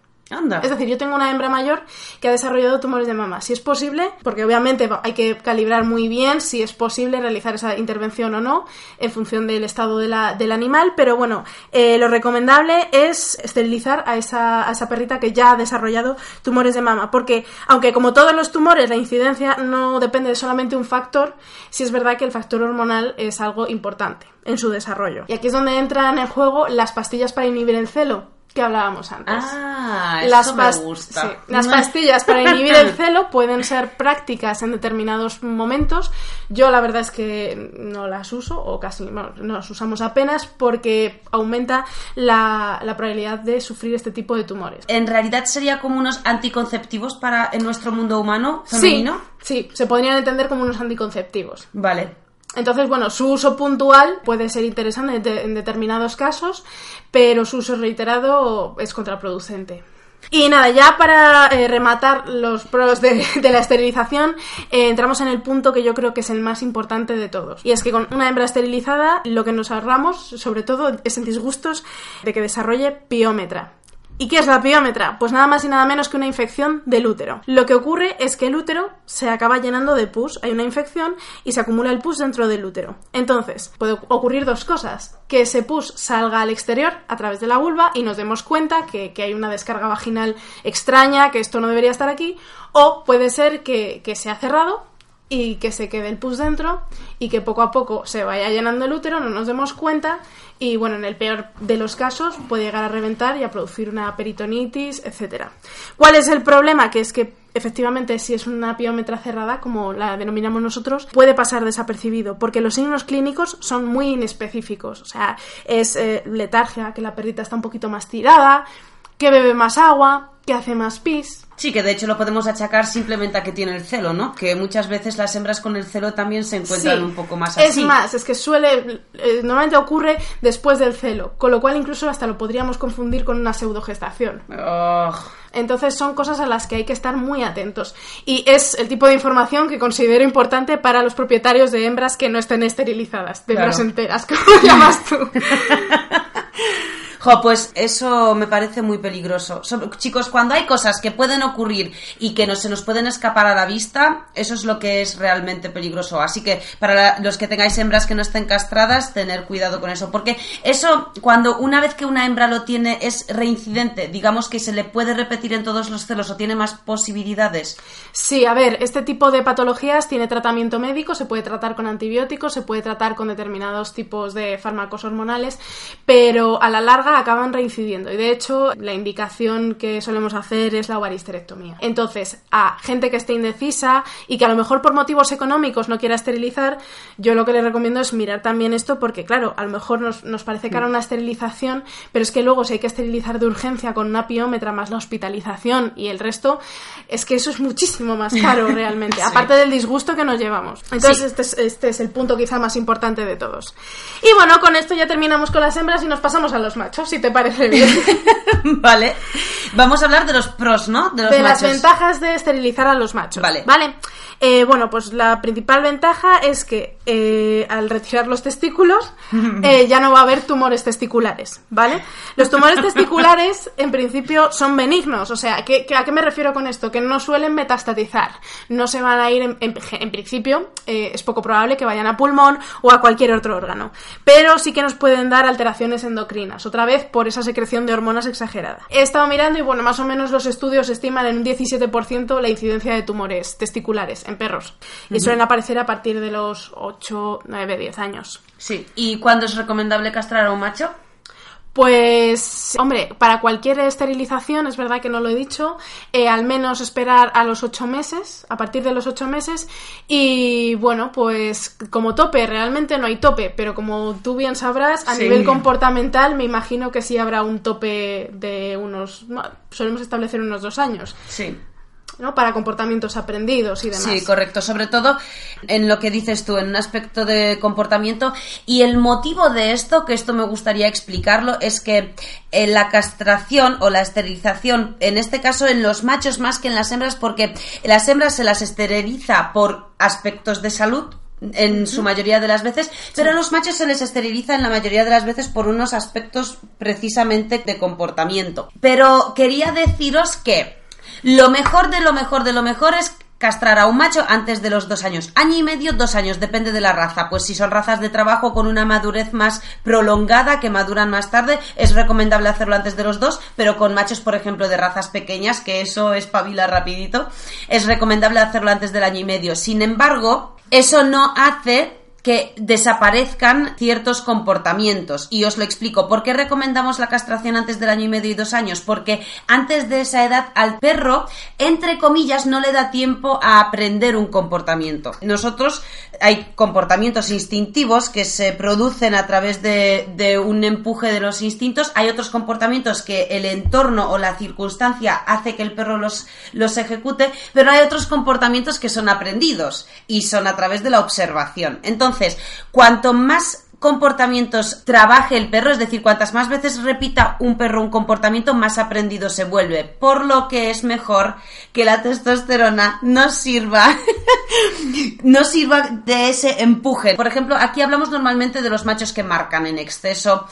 Es decir, yo tengo una hembra mayor que ha desarrollado tumores de mama. Si es posible, porque obviamente hay que calibrar muy bien si es posible realizar esa intervención o no, en función del estado de la, del animal, pero bueno, eh, lo recomendable es esterilizar a esa, perrita que ya ha desarrollado tumores de mama, porque aunque como todos los tumores la incidencia no depende de solamente un factor, sí es verdad que el factor hormonal es algo importante en su desarrollo. Y aquí es donde entran en juego las pastillas para inhibir el celo que hablábamos antes. Ah, las, eso me gusta. sí, las pastillas para inhibir el celo pueden ser prácticas en determinados momentos. Yo la verdad es que no las uso o casi no las usamos apenas porque aumenta la, la, probabilidad de sufrir este tipo de tumores. En realidad sería como unos anticonceptivos para en nuestro mundo humano femenino. Sí, sí, se podrían entender como unos anticonceptivos. Vale. Entonces, bueno, su uso puntual puede ser interesante en determinados casos, pero su uso reiterado es contraproducente. Y nada, ya para eh, rematar los pros de, la esterilización, eh, entramos en el punto que yo creo que es el más importante de todos. Y es que con una hembra esterilizada, lo que nos ahorramos, sobre todo, es en disgustos de que desarrolle piómetra. ¿Y qué es la piómetra? Pues nada más y nada menos que una infección del útero. Lo que ocurre es que el útero se acaba llenando de pus, hay una infección y se acumula el pus dentro del útero. Entonces, puede ocurrir dos cosas. Que ese pus salga al exterior a través de la vulva y nos demos cuenta que, hay una descarga vaginal extraña, que esto no debería estar aquí, o puede ser que, que se ha cerrado y que se quede el pus dentro y que poco a poco se vaya llenando el útero, no nos demos cuenta y bueno, en el peor de los casos puede llegar a reventar y a producir una peritonitis, etcétera. ¿Cuál es el problema? Que es que efectivamente si es una piómetra cerrada, como la denominamos nosotros, puede pasar desapercibido, porque los signos clínicos son muy inespecíficos. O sea, es eh, letargia, que la perrita está un poquito más tirada, que bebe más agua, que hace más pis. Sí, que de hecho lo podemos achacar simplemente a que tiene el celo, ¿no? Que muchas veces las hembras con el celo también se encuentran Sí. un poco más así. Es más, es que suele, eh, normalmente ocurre después del celo, con lo cual incluso hasta lo podríamos confundir con una pseudogestación. Entonces son cosas a las que hay que estar muy atentos. Y es el tipo de información que considero importante para los propietarios de hembras que no estén esterilizadas, de hembras enteras, como llamas tú. Jo, pues eso me parece muy peligroso. So- chicos, cuando hay cosas que pueden ocurrir y que no se nos pueden escapar a la vista, eso es lo que es realmente peligroso. Así que para los que tengáis hembras que no estén castradas, tener cuidado con eso. Porque eso, cuando una vez que una hembra lo tiene, es reincidente. Digamos que se le puede repetir en todos los celos o tiene más posibilidades. Sí, a ver, este tipo de patologías tiene tratamiento médico, se puede tratar con antibióticos, se puede tratar con determinados tipos de fármacos hormonales, pero a la larga acaban reincidiendo. Y de hecho, la indicación que solemos hacer es la ovaristerectomía. Entonces, a gente que esté indecisa y que a lo mejor por motivos económicos no quiera esterilizar, yo lo que les recomiendo es mirar también esto porque, claro, a lo mejor nos, nos parece cara una esterilización, pero es que luego si hay que esterilizar de urgencia con una piómetra más la hospitalización y el resto, es que eso es muchísimo más caro realmente, aparte del disgusto que nos llevamos. Entonces Sí. este, es, este es el punto quizá más importante de todos. Y bueno, con esto ya terminamos con las hembras y nos pasamos a los machos, si te parece bien. vale. Vamos a hablar de los pros, ¿no? De los de las ventajas de esterilizar a los machos. Vale. Vale. Eh, bueno, pues la principal ventaja es que eh, al retirar los testículos eh, ya no va a haber tumores testiculares, ¿vale? Los tumores testiculares en principio son benignos, o sea, ¿qué- qué- ¿a qué me refiero con esto? Que no suelen metastatizar, no se van a ir en, en- en principio, eh, es poco probable que vayan a pulmón o a cualquier otro órgano, pero sí que nos pueden dar alteraciones endocrinas, otra vez por esa secreción de hormonas exagerada. He estado mirando y bueno, más o menos los estudios estiman en un 17% la incidencia de tumores testiculares en perros y suelen aparecer a partir de los 8, 9, 10 años. Sí. ¿Y cuándo es recomendable castrar a un macho? Pues, hombre, para cualquier esterilización, es verdad que no lo he dicho, eh, al menos esperar a los ocho meses, a partir de los ocho meses, y bueno, pues como tope, realmente no hay tope, pero como tú bien sabrás, a Sí. nivel comportamental me imagino que sí habrá un tope de unos, no, solemos establecer unos dos años, Sí. ¿No? Para comportamientos aprendidos y demás. Sí, correcto. Sobre todo en lo que dices tú, en un aspecto de comportamiento. Y el motivo de esto, que esto me gustaría explicarlo, es que en la castración o la esterilización, en este caso en los machos más que en las hembras, porque las hembras se las esteriliza por aspectos de salud, en su mayoría de las veces, pero a los machos se les esteriliza en la mayoría de las veces por unos aspectos precisamente de comportamiento. Pero quería deciros que lo mejor de lo mejor de lo mejor es castrar a un macho antes de los dos años. Año y medio, dos años, depende de la raza. Pues si son razas de trabajo con una madurez más prolongada, que maduran más tarde, es recomendable hacerlo antes de los dos, pero con machos, por ejemplo, de razas pequeñas, que eso espabila rapidito, es recomendable hacerlo antes del año y medio. Sin embargo, eso no hace que desaparezcan ciertos comportamientos. Y os lo explico. ¿Por qué recomendamos la castración antes del año y medio y dos años? Porque antes de esa edad al perro, entre comillas, no le da tiempo a aprender un comportamiento. Nosotros hay comportamientos instintivos que se producen a través de, un empuje de los instintos. Hay otros comportamientos que el entorno o la circunstancia hace que el perro los, los ejecute, pero hay otros comportamientos que son aprendidos y son a través de la observación. Entonces, cuanto más comportamientos trabaje el perro, es decir, cuantas más veces repita un perro un comportamiento, más aprendido se vuelve. Por lo que es mejor que la testosterona no sirva, no sirva de ese empuje. Por ejemplo, aquí hablamos normalmente de los machos que marcan en exceso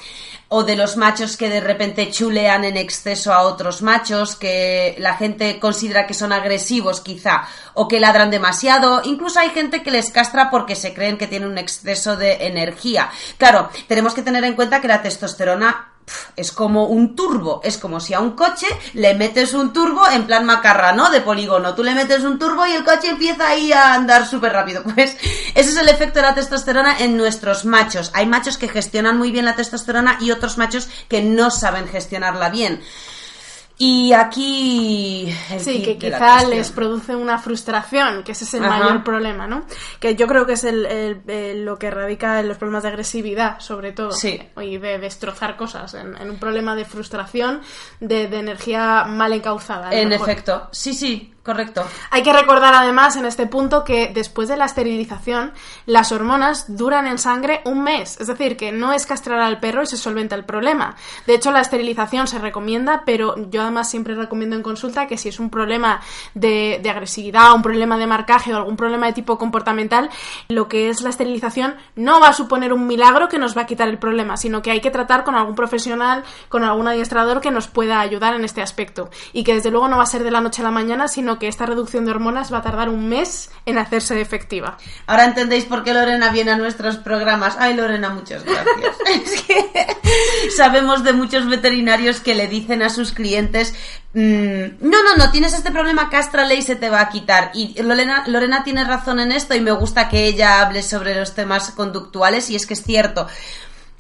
o de los machos que de repente chulean en exceso a otros machos, que la gente considera que son agresivos quizá, o que ladran demasiado, incluso hay gente que les castra porque se creen que tienen un exceso de energía. Claro, tenemos que tener en cuenta que la testosterona es como un turbo, es como si a un coche le metes un turbo en plan macarra, ¿no? De polígono, tú le metes un turbo y el coche empieza ahí a andar súper rápido. Pues ese es el efecto de la testosterona en nuestros machos. Hay machos que gestionan muy bien la testosterona y otros machos que no saben gestionarla bien. Y aquí... el Sí, que quizá les produce una frustración, que ese es el Ajá. mayor problema, ¿no? Que yo creo que es el, el- el- lo que radica en los problemas de agresividad, sobre todo. Sí. Y de destrozar cosas, en, en un problema de frustración, de, de energía mal encauzada. En mejor. efecto, sí, sí, correcto. Hay que recordar además en este punto que después de la esterilización las hormonas duran en sangre un mes, es decir, que no es castrar al perro y se solventa el problema. De hecho, la esterilización se recomienda, pero yo nada más siempre recomiendo en consulta que si es un problema de, de agresividad, un problema de marcaje o algún problema de tipo comportamental, lo que es la esterilización no va a suponer un milagro que nos va a quitar el problema, sino que hay que tratar con algún profesional, con algún adiestrador que nos pueda ayudar en este aspecto. Y que desde luego no va a ser de la noche a la mañana, sino que esta reducción de hormonas va a tardar un mes en hacerse efectiva. Ahora entendéis por qué Lorena viene a nuestros programas. Ay, Lorena, muchas gracias. es que sabemos de muchos veterinarios que le dicen a sus clientes, mm, no, no, no, tienes este problema, castrale y se te va a quitar. Y Lorena, Lorena tiene razón en esto y me gusta que ella hable sobre los temas conductuales y es que es cierto.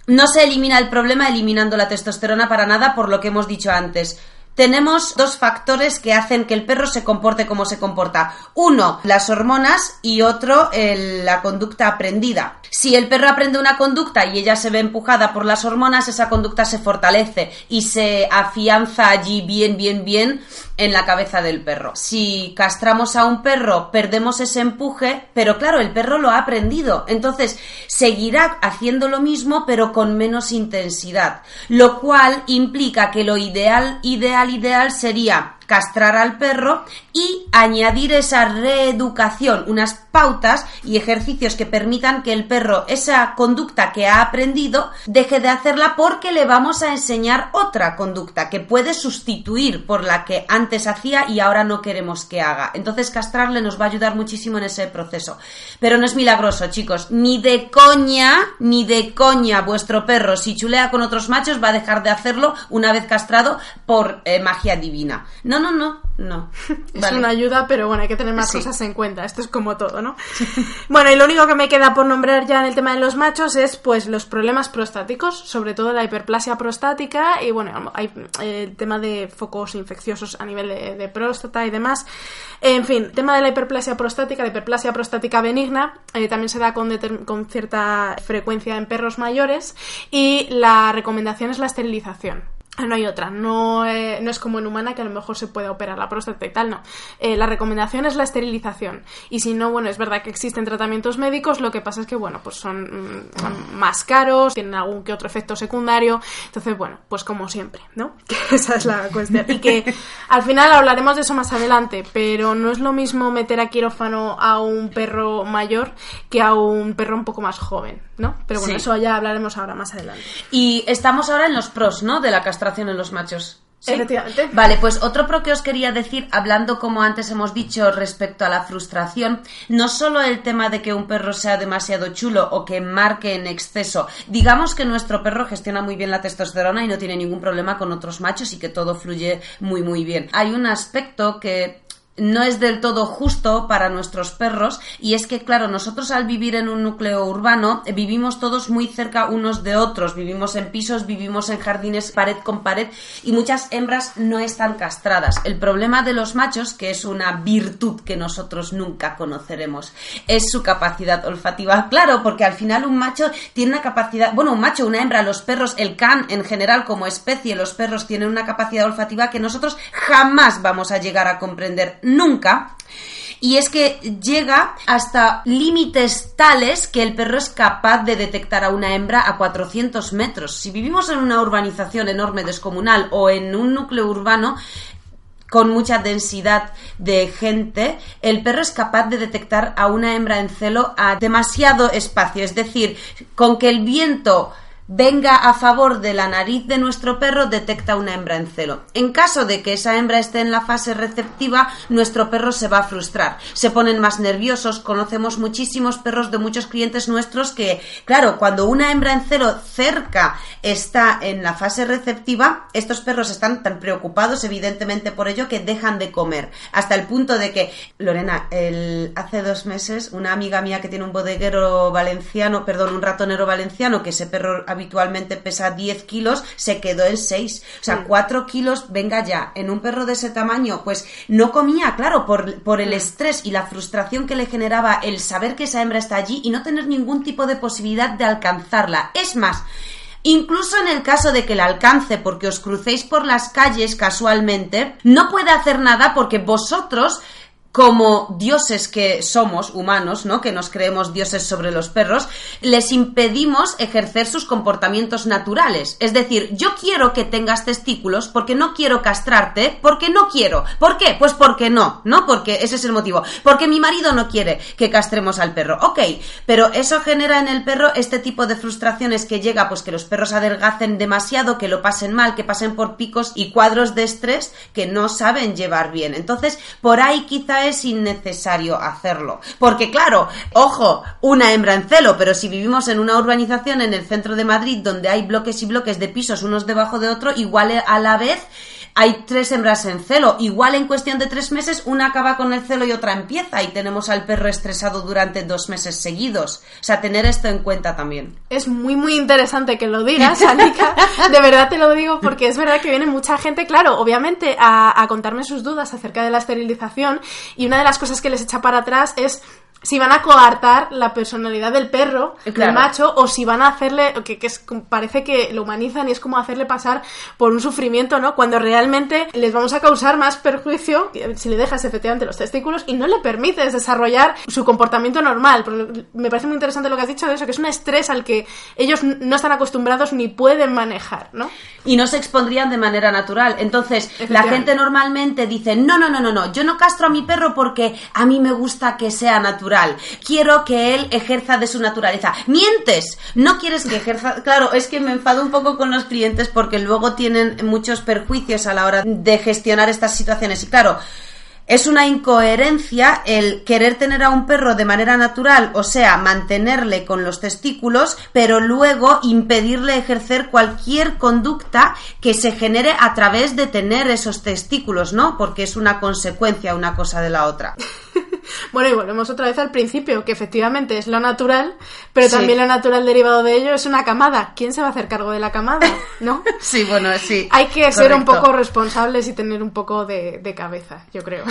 No se elimina el problema eliminando la testosterona para nada por lo que hemos dicho antes tenemos dos factores que hacen que el perro se comporte como se comporta. Uno, las hormonas y otro, la conducta aprendida. Si el perro aprende una conducta y ella se ve empujada por las hormonas, esa conducta se fortalece y se afianza allí bien, bien, bien en la cabeza del perro. Si castramos a un perro, perdemos ese empuje, pero claro, el perro lo ha aprendido. Entonces, seguirá haciendo lo mismo, pero con menos intensidad. Lo cual implica que lo ideal, ideal, ideal sería castrar al perro y añadir esa reeducación, unas pautas y ejercicios que permitan que el perro esa conducta que ha aprendido deje de hacerla porque le vamos a enseñar otra conducta que puede sustituir por la que antes hacía y ahora no queremos que haga. Entonces castrarle nos va a ayudar muchísimo en ese proceso. Pero no es milagroso, chicos. Ni de coña, ni de coña vuestro perro si chulea con otros machos va a dejar de hacerlo una vez castrado por eh, magia divina. No, no, no, no. Es Vale. una ayuda, pero bueno, hay que tener más Sí. cosas en cuenta. Esto es como todo, ¿no? bueno, y lo único que me queda por nombrar ya en el tema de los machos es pues los problemas prostáticos, sobre todo la hiperplasia prostática y bueno, hay eh, el tema de focos infecciosos a nivel de, de próstata y demás. En fin, tema de la hiperplasia prostática, la hiperplasia prostática benigna, eh, también se da con cierta frecuencia en perros mayores y la recomendación es la esterilización. Ah, No hay otra, no, eh, no es como en humana que a lo mejor se puede operar la próstata y tal, no. Eh, la recomendación es la esterilización. Y si no, bueno, es verdad que existen tratamientos médicos, lo que pasa es que, bueno, pues son mm, más caros, tienen algún que otro efecto secundario. Entonces, bueno, pues como siempre, ¿no? Que esa es la cuestión. Y que al final hablaremos de eso más adelante, pero no es lo mismo meter a quirófano a un perro mayor que a un perro un poco más joven, ¿no? Pero bueno, Sí. eso ya hablaremos ahora más adelante. Y estamos ahora en los pros, ¿no? De la castración en los machos. ¿Sí? Efectivamente. Vale, pues otro pro que os quería decir, hablando como antes hemos dicho respecto a la frustración, no solo el tema de que un perro sea demasiado chulo o que marque en exceso, digamos que nuestro perro gestiona muy bien la testosterona y no tiene ningún problema con otros machos y que todo fluye muy muy bien. Hay un aspecto que no es del todo justo para nuestros perros y es que claro nosotros al vivir en un núcleo urbano eh, vivimos todos muy cerca unos de otros. Vivimos en pisos vivimos en jardines pared con pared y muchas hembras no están castradas. El problema de los machos que es una virtud que nosotros nunca conoceremos es su capacidad olfativa. Claro porque al final un macho tiene una capacidad bueno un macho una hembra los perros el can en general como especie los perros tienen una capacidad olfativa que nosotros jamás vamos a llegar a comprender nunca. Y es que llega hasta límites tales que el perro es capaz de detectar a una hembra a 400 metros. Si vivimos en una urbanización enorme, descomunal o en un núcleo urbano, con mucha densidad de gente, el perro es capaz de detectar a una hembra en celo a demasiado espacio. Es decir, con que el viento venga a favor de la nariz de nuestro perro, detecta una hembra en celo. En caso de que esa hembra esté en la fase receptiva, nuestro perro se va a frustrar. Se ponen más nerviosos. Conocemos muchísimos perros de muchos clientes nuestros que, claro, cuando una hembra en celo cerca está en la fase receptiva, estos perros están tan preocupados, evidentemente, por ello que dejan de comer. Hasta el punto de que, Lorena, hace dos meses, una amiga mía que tiene un bodeguero valenciano, perdón, un ratonero valenciano, que ese perro habitualmente pesa 10 kilos, se quedó en 6. O sea, 4 kilos, venga ya, en un perro de ese tamaño, pues no comía, claro, por, por el estrés y la frustración que le generaba el saber que esa hembra está allí y no tener ningún tipo de posibilidad de alcanzarla. Es más, Incluso en el caso de que la alcance porque os crucéis por las calles casualmente, no puede hacer nada porque vosotros como dioses que somos, humanos, ¿no? Que nos creemos dioses sobre los perros, les impedimos ejercer sus comportamientos naturales. Es decir, yo quiero que tengas testículos porque no quiero castrarte, porque no quiero. ¿Por qué? Pues porque no, ¿no? Porque ese es el motivo. Porque mi marido no quiere que castremos al perro. Ok, pero eso genera en el perro este tipo de frustraciones que llega, pues que los perros adelgacen demasiado, que lo pasen mal, que pasen por picos y cuadros de estrés que no saben llevar bien. Entonces, por ahí quizá es innecesario hacerlo. Porque claro, ojo, una hembra en celo, pero si vivimos en una urbanización en el centro de Madrid donde hay bloques y bloques de pisos unos debajo de otro, igual a la vez hay tres hembras en celo. Igual en cuestión de tres meses una acaba con el celo y otra empieza y tenemos al perro estresado durante dos meses seguidos. O sea, tener esto en cuenta también. Es muy, muy interesante que lo digas, Anika. De verdad te lo digo porque es verdad que viene mucha gente, claro, obviamente, a, a contarme sus dudas acerca de la esterilización y una de las cosas que les echa para atrás es si van a coartar la personalidad del perro, del macho, o si van a hacerle, que, que es, parece que lo humanizan y es como hacerle pasar por un sufrimiento, ¿no? Cuando realmente les vamos a causar más perjuicio si le dejas efectivamente los testículos y no le permites desarrollar su comportamiento normal. me parece muy interesante lo que has dicho de eso, que es un estrés al que ellos no están acostumbrados ni pueden manejar, ¿no? Y no se expondrían de manera natural. Entonces, la gente normalmente dice, no, no, no, no, no, yo no castro a mi perro porque a mí me gusta que sea natural Quiero que él ejerza de su naturaleza. Mientes. No quieres que ejerza. Claro, es que me enfado un poco con los clientes porque luego tienen muchos perjuicios a la hora de gestionar estas situaciones. Y claro, es una incoherencia el querer tener a un perro de manera natural, o sea, mantenerle con los testículos, pero luego impedirle ejercer cualquier conducta que se genere a través de tener esos testículos, ¿no? Porque es una consecuencia una cosa de la otra. Bueno, y volvemos otra vez al principio, que efectivamente es lo natural, pero también lo natural derivado de ello es una camada. ¿Quién se va a hacer cargo de la camada? ¿No? sí, bueno, sí. Hay que ser un poco responsables y tener un poco de cabeza, yo creo.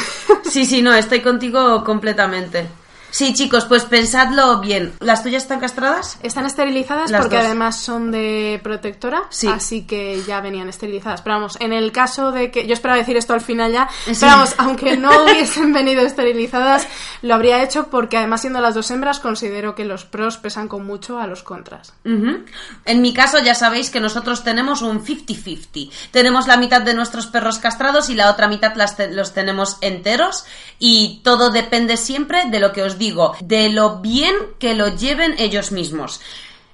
sí, sí, no, estoy contigo completamente. Sí, chicos, pues pensadlo bien. ¿Las tuyas están castradas? Están esterilizadas porque además son de protectora, sí. así que ya venían esterilizadas. Pero vamos, en el caso de que. Yo esperaba decir esto al final ya, pero vamos, aunque no hubiesen venido esterilizadas, lo habría hecho porque además siendo las dos hembras, considero que los pros pesan con mucho a los contras. En mi caso, ya sabéis que nosotros tenemos un 50-50. Tenemos la mitad de nuestros perros castrados y la otra mitad los tenemos enteros, y todo depende siempre de lo que os digo, de lo bien que lo lleven ellos mismos.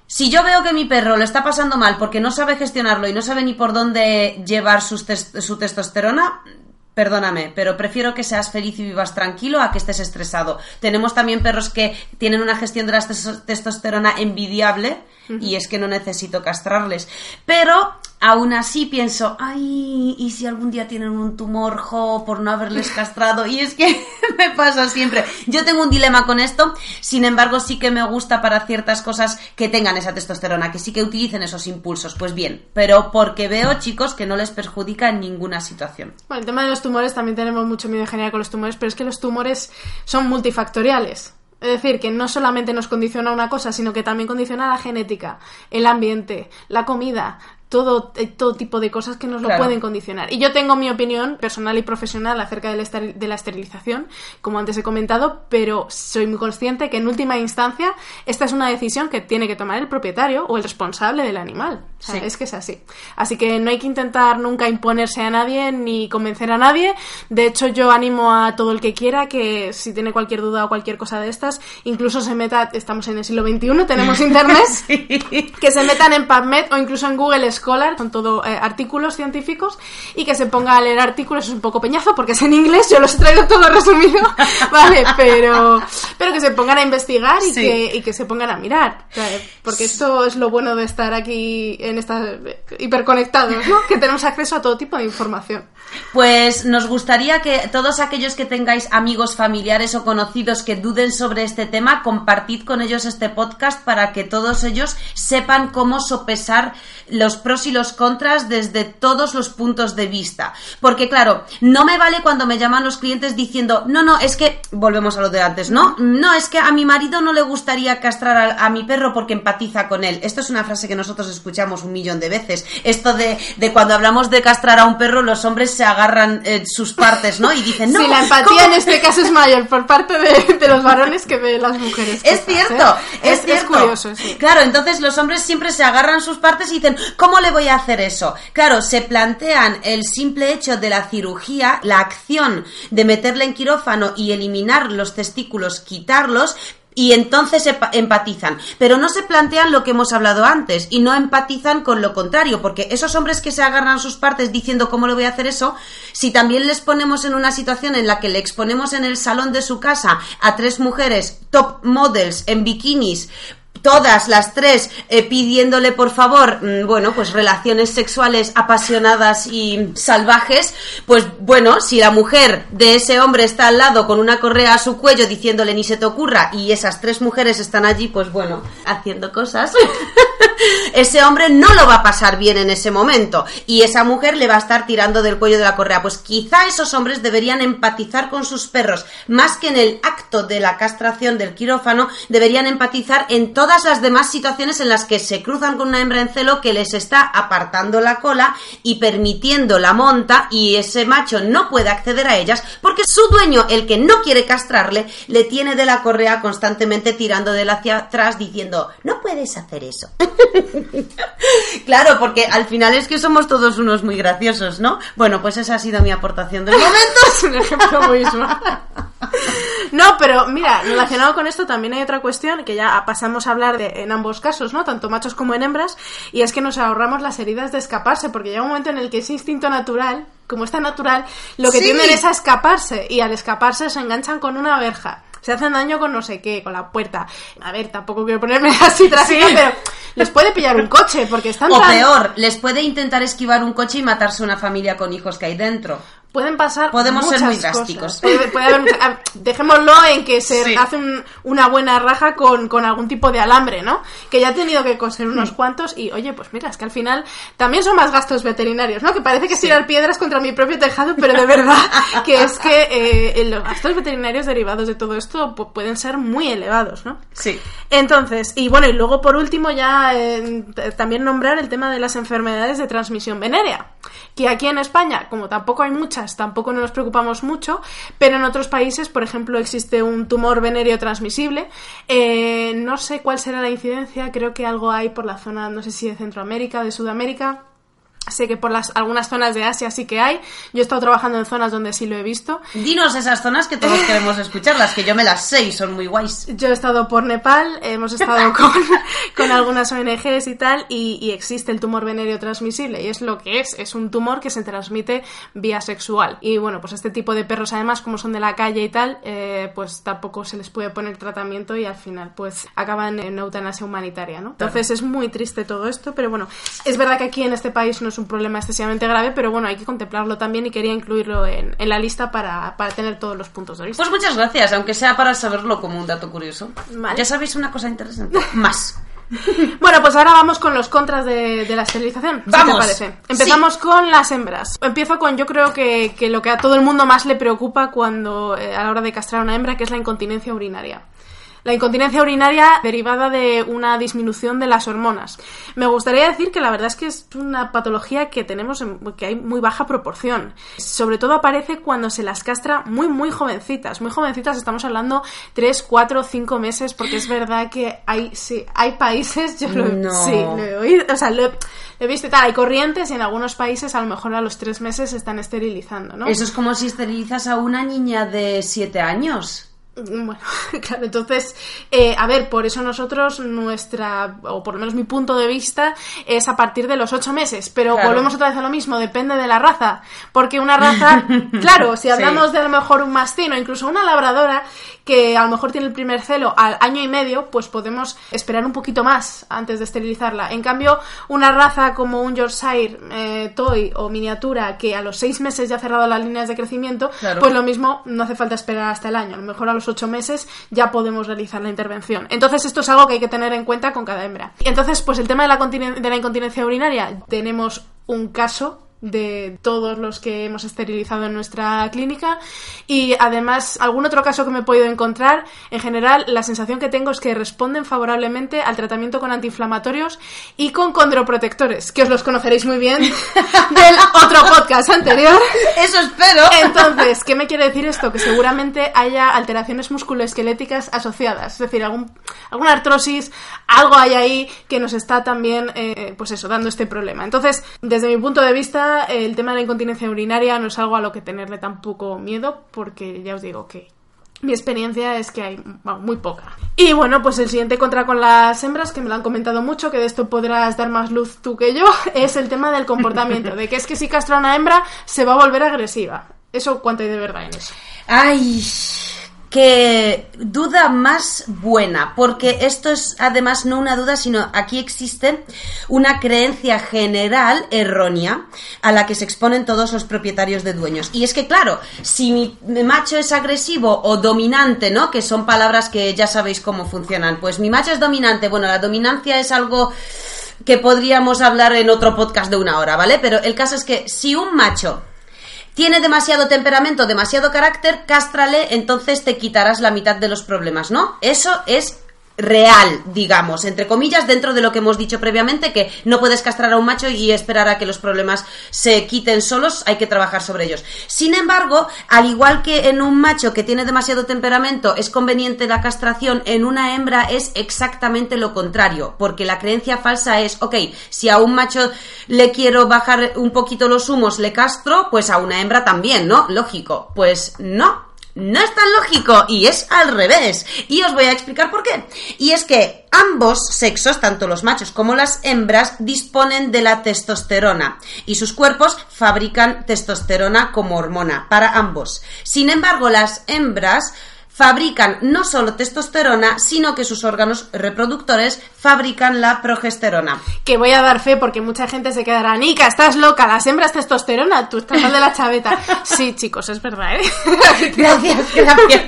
Si yo veo que mi perro lo está pasando mal porque no sabe gestionarlo y no sabe ni por dónde llevar su, testosterona, Perdóname, pero prefiero que seas feliz y vivas tranquilo a que estés estresado. Tenemos también perros que tienen una gestión de la testosterona envidiable y es que no necesito castrarles. Pero aún así pienso, ay, ¿y si algún día tienen un tumor, jo, por no haberles castrado? Y es que me pasa siempre. Yo tengo un dilema con esto, sin embargo sí que me gusta para ciertas cosas que tengan esa testosterona, que sí que utilicen esos impulsos. Pues bien, pero porque veo, chicos, que no les perjudica en ninguna situación. Bueno, el tema de los tumores también tenemos mucho miedo en general con los tumores, pero es que los tumores son multifactoriales. Es decir, que no solamente nos condiciona una cosa, sino que también condiciona la genética, el ambiente, la comida, todo, todo tipo de cosas que nos lo pueden condicionar. Y yo tengo mi opinión personal y profesional acerca de la, de la, esterilización, como antes he comentado, pero soy muy consciente que en última instancia esta es una decisión que tiene que tomar el propietario o el responsable del animal. Es que es así. Así que no hay que intentar nunca imponerse a nadie ni convencer a nadie. De hecho, yo animo a todo el que quiera que si tiene cualquier duda o cualquier cosa de estas, incluso se meta, estamos en el siglo XXI, tenemos internet, que se metan en PubMed o incluso en Google Scholar, son todo eh, artículos científicos, y que se ponga a leer artículos, es un poco peñazo porque es en inglés, yo los he traído todo resumido, vale, pero, pero que se pongan a investigar y, que, y que se pongan a mirar, porque esto es lo bueno de estar aquí en esta hiperconectados, ¿no? que tenemos acceso a todo tipo de información. Pues nos gustaría que todos aquellos que tengáis amigos, familiares o conocidos que duden sobre este tema, compartid con ellos este podcast para que todos ellos sepan cómo sopesar los pros y los contras desde todos los puntos de vista. Porque claro, no me vale cuando me llaman los clientes diciendo, no, no, es que, volvemos a lo de antes, ¿no? No, es que a mi marido no le gustaría castrar a, a mi perro porque empatiza con él. Esto es una frase que nosotros escuchamos un millón de veces. Esto de, de cuando hablamos de castrar a un perro, los hombres se agarran eh, sus partes, ¿no? Y dicen, no, sí, la empatía ¿cómo? en este caso es mayor por parte de, de los varones que de las mujeres. Es cierto, ¿eh? es, cierto. curioso, sí. Claro, entonces los hombres siempre se agarran sus partes y dicen, ¿cómo le voy a hacer eso? Claro, se plantean el simple hecho de la cirugía, la acción de meterle en quirófano y eliminar los testículos, quitarlos, y entonces empatizan. Pero no se plantean lo que hemos hablado antes y no empatizan con lo contrario, porque esos hombres que se agarran sus partes diciendo cómo le voy a hacer eso, si también les ponemos en una situación en la que le exponemos en el salón de su casa a tres mujeres top models en bikinis, todas las tres eh, pidiéndole por favor, mm, bueno, pues relaciones sexuales apasionadas y salvajes, pues bueno, si la mujer de ese hombre está al lado con una correa a su cuello diciéndole ni se te ocurra y esas tres mujeres están allí, pues bueno, haciendo cosas, ese hombre no lo va a pasar bien en ese momento y esa mujer le va a estar tirando del cuello de la correa. Pues quizá esos hombres deberían empatizar con sus perros, más que en el acto de la castración del quirófano, deberían empatizar en todas las demás situaciones en las que se cruzan con una hembra en celo que les está apartando la cola y permitiendo la monta y ese macho no puede acceder a ellas porque su dueño, el que no quiere castrarle, le tiene de la correa constantemente tirando de él hacia atrás diciendo, no puedes hacer eso. Claro, porque al final es que somos todos unos muy graciosos, ¿no? Bueno, pues esa ha sido mi aportación del momento. es un ejemplo buenísimo. No, pero mira, relacionado con esto también hay otra cuestión que ya pasamos a hablar de en ambos casos, ¿no? Tanto machos como en hembras, y es que nos ahorramos las heridas de escaparse, porque llega un momento en el que ese instinto natural, como está natural, lo que Sí. tienden es a escaparse, y al escaparse se enganchan con una verja. Se hacen daño con no sé qué, con la puerta. A ver, tampoco quiero ponerme así trágica, pero les puede pillar un coche, porque están O tan- peor, les puede intentar esquivar un coche y matarse una familia con hijos que hay dentro. Pueden pasar Podemos ser muy cosas. drásticos. Ah, dejémoslo en que se Sí. hace un- una buena raja con, con algún tipo de alambre, ¿no? Que ya he tenido que coser unos Mm. cuantos y, oye, pues mira, es que al final también son más gastos veterinarios, ¿no? Que parece que es Sí. tirar piedras contra mi propio tejado, pero de verdad que es que eh, los gastos veterinarios derivados de todo esto pu- pueden ser muy elevados, ¿no? Sí. Entonces, y bueno, y luego por último ya eh, también nombrar el tema de las enfermedades de transmisión venérea, que aquí en España, como tampoco hay muchas, tampoco nos preocupamos mucho, pero en otros países, por ejemplo, existe un tumor venéreo transmisible, Eh, no sé cuál será la incidencia, creo que algo hay por la zona, no sé si de Centroamérica, de Sudamérica. Sé que por las, algunas zonas de Asia sí que hay. Yo he estado trabajando en zonas donde sí lo he visto. Dinos esas zonas que todos queremos escucharlas, que yo me las sé y son muy guays. Yo he estado por Nepal, hemos estado con, con algunas ONGs y tal, y, y existe el tumor venéreo transmisible, y es lo que es, es un tumor que se transmite vía sexual. Y bueno, pues este tipo de perros, además, como son de la calle y tal, eh, pues tampoco se les puede poner tratamiento y al final, pues acaban en eutanasia humanitaria, ¿no? Entonces es muy triste todo esto, pero bueno, es verdad que aquí en este país no es un problema excesivamente grave, pero bueno, hay que contemplarlo también y quería incluirlo en, en la lista para, para tener todos los puntos de vista. Pues muchas gracias, aunque sea para saberlo como un dato curioso. Vale. Ya sabéis una cosa interesante. Más. Bueno, pues ahora vamos con los contras de, de la esterilización. Vamos. te parece? Empezamos con las hembras. Empiezo con, yo creo que, que lo que a todo el mundo más le preocupa cuando eh, a la hora de castrar a una hembra, que es la incontinencia urinaria. La incontinencia urinaria derivada de una disminución de las hormonas. Me gustaría decir que la verdad es que es una patología que tenemos, en- que hay muy baja proporción. Sobre todo aparece cuando se las castra muy, muy jovencitas. Muy jovencitas, estamos hablando 3, 4, 5 meses, porque es verdad que hay, sí, hay países, yo lo, No. sí, lo he oído, o sea, lo, he- lo he visto y tal, hay corrientes y en algunos países a lo mejor a los 3 meses se están esterilizando, ¿no? Eso es como si esterilizas a una niña de 7 años. Bueno, claro, entonces, eh, a ver, por eso nosotros nuestra, o por lo menos mi punto de vista, es a partir de los ocho meses. Pero Claro. volvemos otra vez a lo mismo, depende de la raza. Porque una raza, claro, si hablamos Sí. de a lo mejor un mastín o incluso una labradora, que a lo mejor tiene el primer celo al año y medio, pues podemos esperar un poquito más antes de esterilizarla. En cambio, una raza como un Yorkshire eh, Toy o miniatura, que a los seis meses ya ha cerrado las líneas de crecimiento, Claro. pues lo mismo no hace falta esperar hasta el año. A lo mejor a los ocho meses ya podemos realizar la intervención. Entonces esto es algo que hay que tener en cuenta con cada hembra. Entonces, pues el tema de la, de la incontinencia urinaria, tenemos un caso de todos los que hemos esterilizado en nuestra clínica. Y además algún otro caso que me he podido encontrar en general la sensación que tengo es que responden favorablemente al tratamiento con antiinflamatorios y con condroprotectores que os los conoceréis muy bien del otro podcast anterior. Eso espero. Entonces ¿qué me quiere decir esto? que seguramente haya alteraciones musculoesqueléticas asociadas es decir algún, alguna artrosis algo hay ahí que nos está también eh, pues eso dando este problema. Entonces desde mi punto de vista el tema de la incontinencia urinaria no es algo a lo que tenerle tampoco miedo, porque ya os digo que mi experiencia es que hay muy poca. Y bueno, pues el siguiente contra con las hembras, que me lo han comentado mucho, que de esto podrás dar más luz tú que yo, es el tema del comportamiento, de que es que si castra una hembra se va a volver agresiva. ¿Eso cuánto hay de verdad en eso? Ay, que duda más buena, porque esto es además no una duda, sino aquí existe una creencia general errónea a la que se exponen todos los propietarios de dueños. Y es que, claro, si mi macho es agresivo o dominante, ¿no? Que son palabras que ya sabéis cómo funcionan. Pues mi macho es dominante. Bueno, la dominancia es algo que podríamos hablar en otro podcast de una hora, ¿vale? Pero el caso es que si un macho tiene demasiado temperamento, demasiado carácter, cástrale, entonces te quitarás la mitad de los problemas, ¿no? Eso es real, digamos, entre comillas, dentro de lo que hemos dicho previamente, que no puedes castrar a un macho y esperar a que los problemas se quiten solos, hay que trabajar sobre ellos. Sin embargo, al igual que en un macho que tiene demasiado temperamento es conveniente la castración, en una hembra es exactamente lo contrario, porque la creencia falsa es, ok, si a un macho le quiero bajar un poquito los humos, le castro, pues a una hembra también, ¿no? Lógico. Pues no, no es tan lógico y es al revés. Y os voy a explicar por qué. Y es que ambos sexos, tanto los machos como las hembras, disponen de la testosterona y sus cuerpos fabrican testosterona como hormona para ambos. Sin embargo, las hembras fabrican no solo testosterona, sino que sus órganos reproductores fabrican la progesterona. Que voy a dar fe porque mucha gente se quedará, Nica, estás loca, las hembras testosterona, tú estás mal de la chaveta. Sí, chicos, es verdad, ¿eh? Gracias, gracias.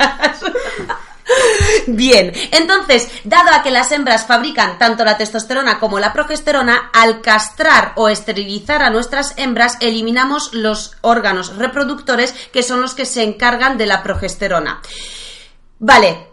Bien, entonces, dado a que las hembras fabrican tanto la testosterona como la progesterona, al castrar o esterilizar a nuestras hembras, eliminamos los órganos reproductores que son los que se encargan de la progesterona. Vale,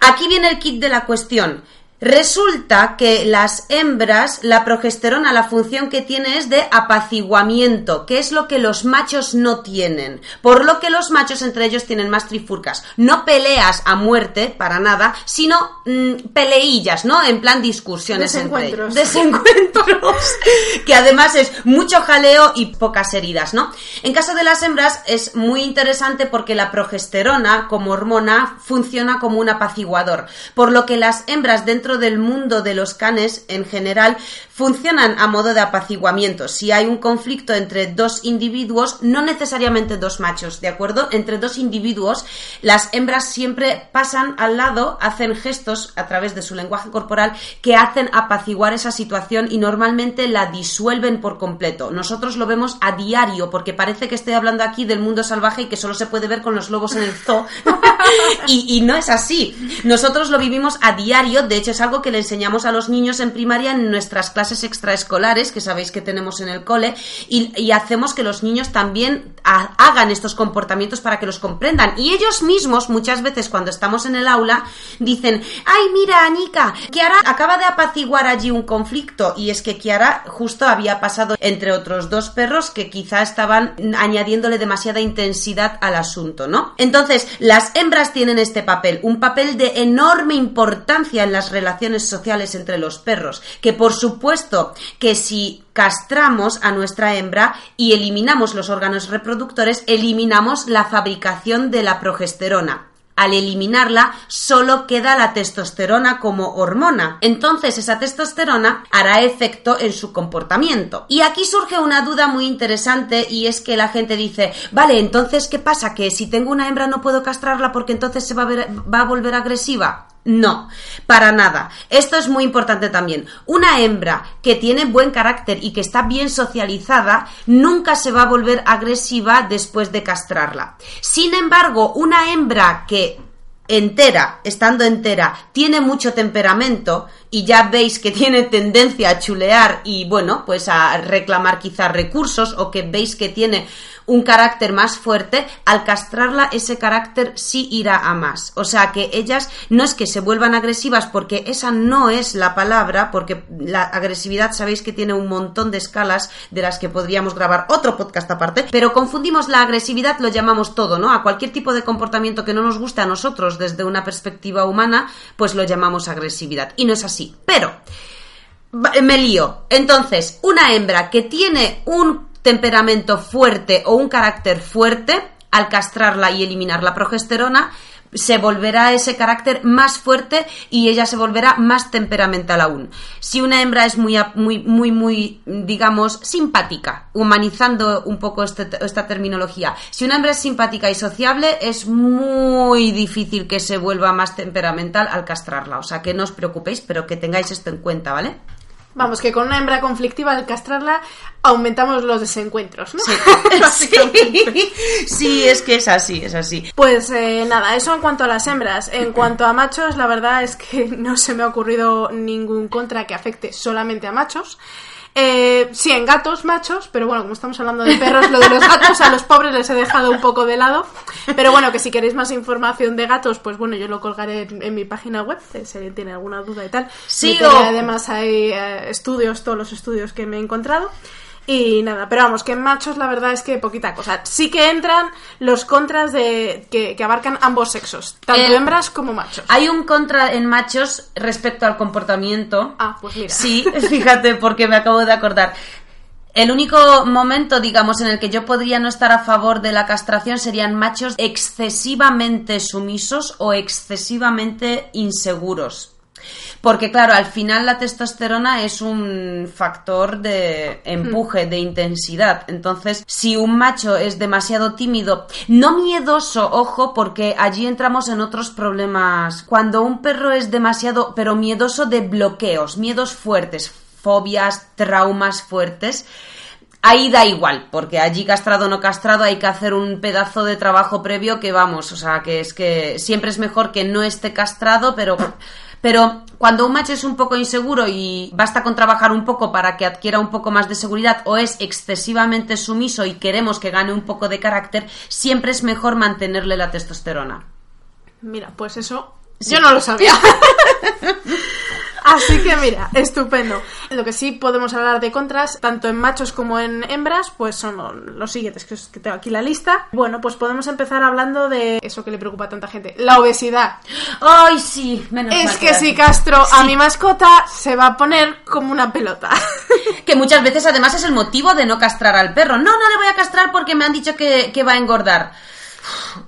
aquí viene el kit de la cuestión. Resulta que las hembras, la progesterona, la función que tiene es de apaciguamiento, que es lo que los machos no tienen. Por lo que los machos entre ellos tienen más trifurcas. No peleas a muerte, para nada, sino mm, peleillas, ¿no? En plan discusiones Desencuentros. entre Desencuentros. que además es mucho jaleo y pocas heridas, ¿no? En caso de las hembras es muy interesante porque la progesterona, como hormona, funciona como un apaciguador. Por lo que las hembras dentro del mundo de los canes en general funcionan a modo de apaciguamiento. Si hay un conflicto entre dos individuos, no necesariamente dos machos, ¿de acuerdo? Entre dos individuos, las hembras siempre pasan al lado, hacen gestos a través de su lenguaje corporal que hacen apaciguar esa situación y normalmente la disuelven por completo. Nosotros lo vemos a diario porque parece que estoy hablando aquí del mundo salvaje y que solo se puede ver con los lobos en el zoo. y, y no es así. Nosotros lo vivimos a diario, de hecho es algo que le enseñamos a los niños en primaria en nuestras clases extraescolares, que sabéis que tenemos en el cole, y, hacemos que los niños también hagan estos comportamientos para que los comprendan. Y ellos mismos, muchas veces cuando estamos en el aula, dicen, ay, mira, Anika, Kiara acaba de apaciguar allí un conflicto. Y es que Kiara justo había pasado entre otros dos perros que quizá estaban añadiéndole demasiada intensidad al asunto, ¿no? Entonces, las hembras tienen este papel, un papel de enorme importancia en las relaciones sociales entre los perros, que por supuesto que si castramos a nuestra hembra y eliminamos los órganos reproductores, eliminamos la fabricación de la progesterona. Al eliminarla, solo queda la testosterona como hormona. Entonces, esa testosterona hará efecto en su comportamiento. Y aquí surge una duda muy interesante y es que la gente dice, vale, entonces, ¿qué pasa? Que si tengo una hembra no puedo castrarla porque entonces se va a, va a volver agresiva. No, para nada. Esto es muy importante también. Una hembra que tiene buen carácter y que está bien socializada nunca se va a volver agresiva después de castrarla. Sin embargo, una hembra que entera, estando entera, tiene mucho temperamento y ya veis que tiene tendencia a chulear y bueno, pues a reclamar quizás recursos o que veis que tiene un carácter más fuerte, al castrarla ese carácter sí irá a más. O sea que ellas no es que se vuelvan agresivas porque esa no es la palabra, porque la agresividad sabéis que tiene un montón de escalas de las que podríamos grabar otro podcast aparte, pero confundimos la agresividad, lo llamamos todo, ¿no? A cualquier tipo de comportamiento que no nos guste a nosotros desde una perspectiva humana, pues lo llamamos agresividad. Y no es así. Pero me lío. Entonces, una hembra que tiene un temperamento fuerte o un carácter fuerte, al castrarla y eliminar la progesterona, se volverá ese carácter más fuerte y ella se volverá más temperamental aún. Si una hembra es muy, muy, muy, muy, digamos, simpática, humanizando un poco este, esta terminología, si una hembra es simpática y sociable, es muy difícil que se vuelva más temperamental al castrarla. O sea, que no os preocupéis, pero que tengáis esto en cuenta, ¿vale? Vamos, que con una hembra conflictiva al castrarla aumentamos los desencuentros, ¿no? Sí, sí. es que es así, es así. Pues eh, nada, eso en cuanto a las hembras. En cuanto a machos, la verdad es que no se me ha ocurrido ningún contra que afecte solamente a machos. Eh, sí, en gatos machos, pero bueno, como estamos hablando de perros, lo de los gatos a los pobres les he dejado un poco de lado. Pero bueno, que si queréis más información de gatos, pues bueno, yo lo colgaré en, mi página web, si alguien tiene alguna duda y tal. Sí, además hay eh, estudios, todos los estudios que me he encontrado. Y nada, pero vamos, que en machos la verdad es que poquita cosa. Sí que entran los contras de que, abarcan ambos sexos, tanto hembras como machos. Hay un contra en machos respecto al comportamiento. Ah, pues mira. Sí, fíjate, porque me acabo de acordar. El único momento, digamos, en el que yo podría no estar a favor de la castración serían machos excesivamente sumisos o excesivamente inseguros. Porque claro, al final la testosterona es un factor de empuje, de intensidad. Entonces, si un macho es demasiado tímido, no miedoso, ojo, porque allí entramos en otros problemas. Cuando un perro es demasiado, pero miedoso de bloqueos, miedos fuertes, fobias, traumas fuertes, Ahí da igual, porque allí castrado o no castrado hay que hacer un pedazo de trabajo previo que vamos, o sea, que es que siempre es mejor que no esté castrado, pero pero cuando un macho es un poco inseguro y basta con trabajar un poco para que adquiera un poco más de seguridad o es excesivamente sumiso y queremos que gane un poco de carácter, siempre es mejor mantenerle la testosterona. Mira, pues eso yo no lo sabía. Así que mira, estupendo. Lo que sí podemos hablar de contras, tanto en machos como en hembras, pues son los siguientes, que tengo aquí la lista. Bueno, pues podemos empezar hablando de eso que le preocupa a tanta gente, la obesidad. Ay, sí, menos Es que si castro a mi mascota, se va a poner como una pelota. que muchas veces además es el motivo de no castrar al perro. No, no le voy a castrar porque me han dicho que, que va a engordar.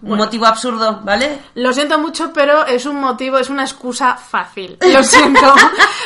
Un motivo absurdo, ¿vale? Lo siento mucho, pero es un motivo, es una excusa fácil. Lo siento.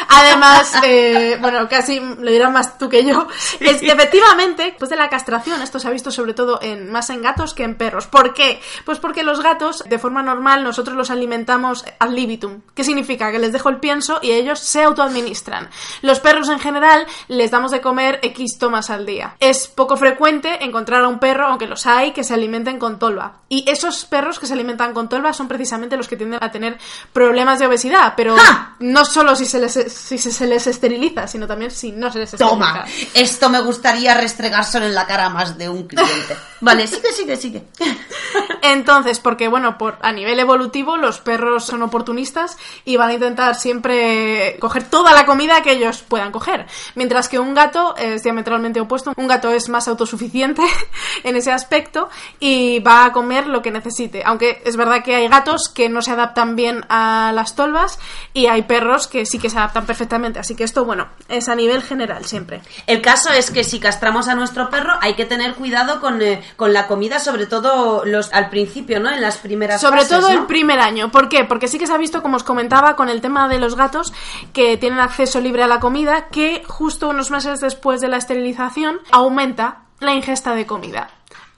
Además, eh, bueno, casi lo dirás más tú que yo. Es que efectivamente, después de la castración, esto se ha visto sobre todo en, más en gatos que en perros. ¿Por qué? Pues porque los gatos, de forma normal, nosotros los alimentamos ad libitum. ¿Qué significa? Que les dejo el pienso y ellos se autoadministran. Los perros en general les damos de comer X tomas al día. Es poco frecuente encontrar a un perro, aunque los hay, que se alimenten con tolva. Y esos perros que se alimentan con tolva son precisamente los que tienden a tener problemas de obesidad, pero no solo si se, les, si se, les esteriliza, sino también si no se les esteriliza. Toma, esto me gustaría restregárselo en la cara más de un cliente. vale, sigue, sigue, sigue. Entonces, porque bueno, por, a nivel evolutivo los perros son oportunistas y van a intentar siempre coger toda la comida que ellos puedan coger, mientras que un gato es diametralmente opuesto. Un gato es más autosuficiente en ese aspecto y va a comer lo que necesite. Aunque es verdad que hay gatos que no se adaptan bien a las tolvas y hay perros que sí que se adaptan perfectamente. Así que esto, bueno, es a nivel general siempre. El caso es que si castramos a nuestro perro hay que tener cuidado con, eh, la comida, sobre todo los al principio, ¿no? En las primeras Sobre todo el primer año. ¿Por qué? Porque sí que se ha visto, como os comentaba, con el tema de los gatos que tienen acceso libre a la comida, que justo unos meses después de la esterilización aumenta la ingesta de comida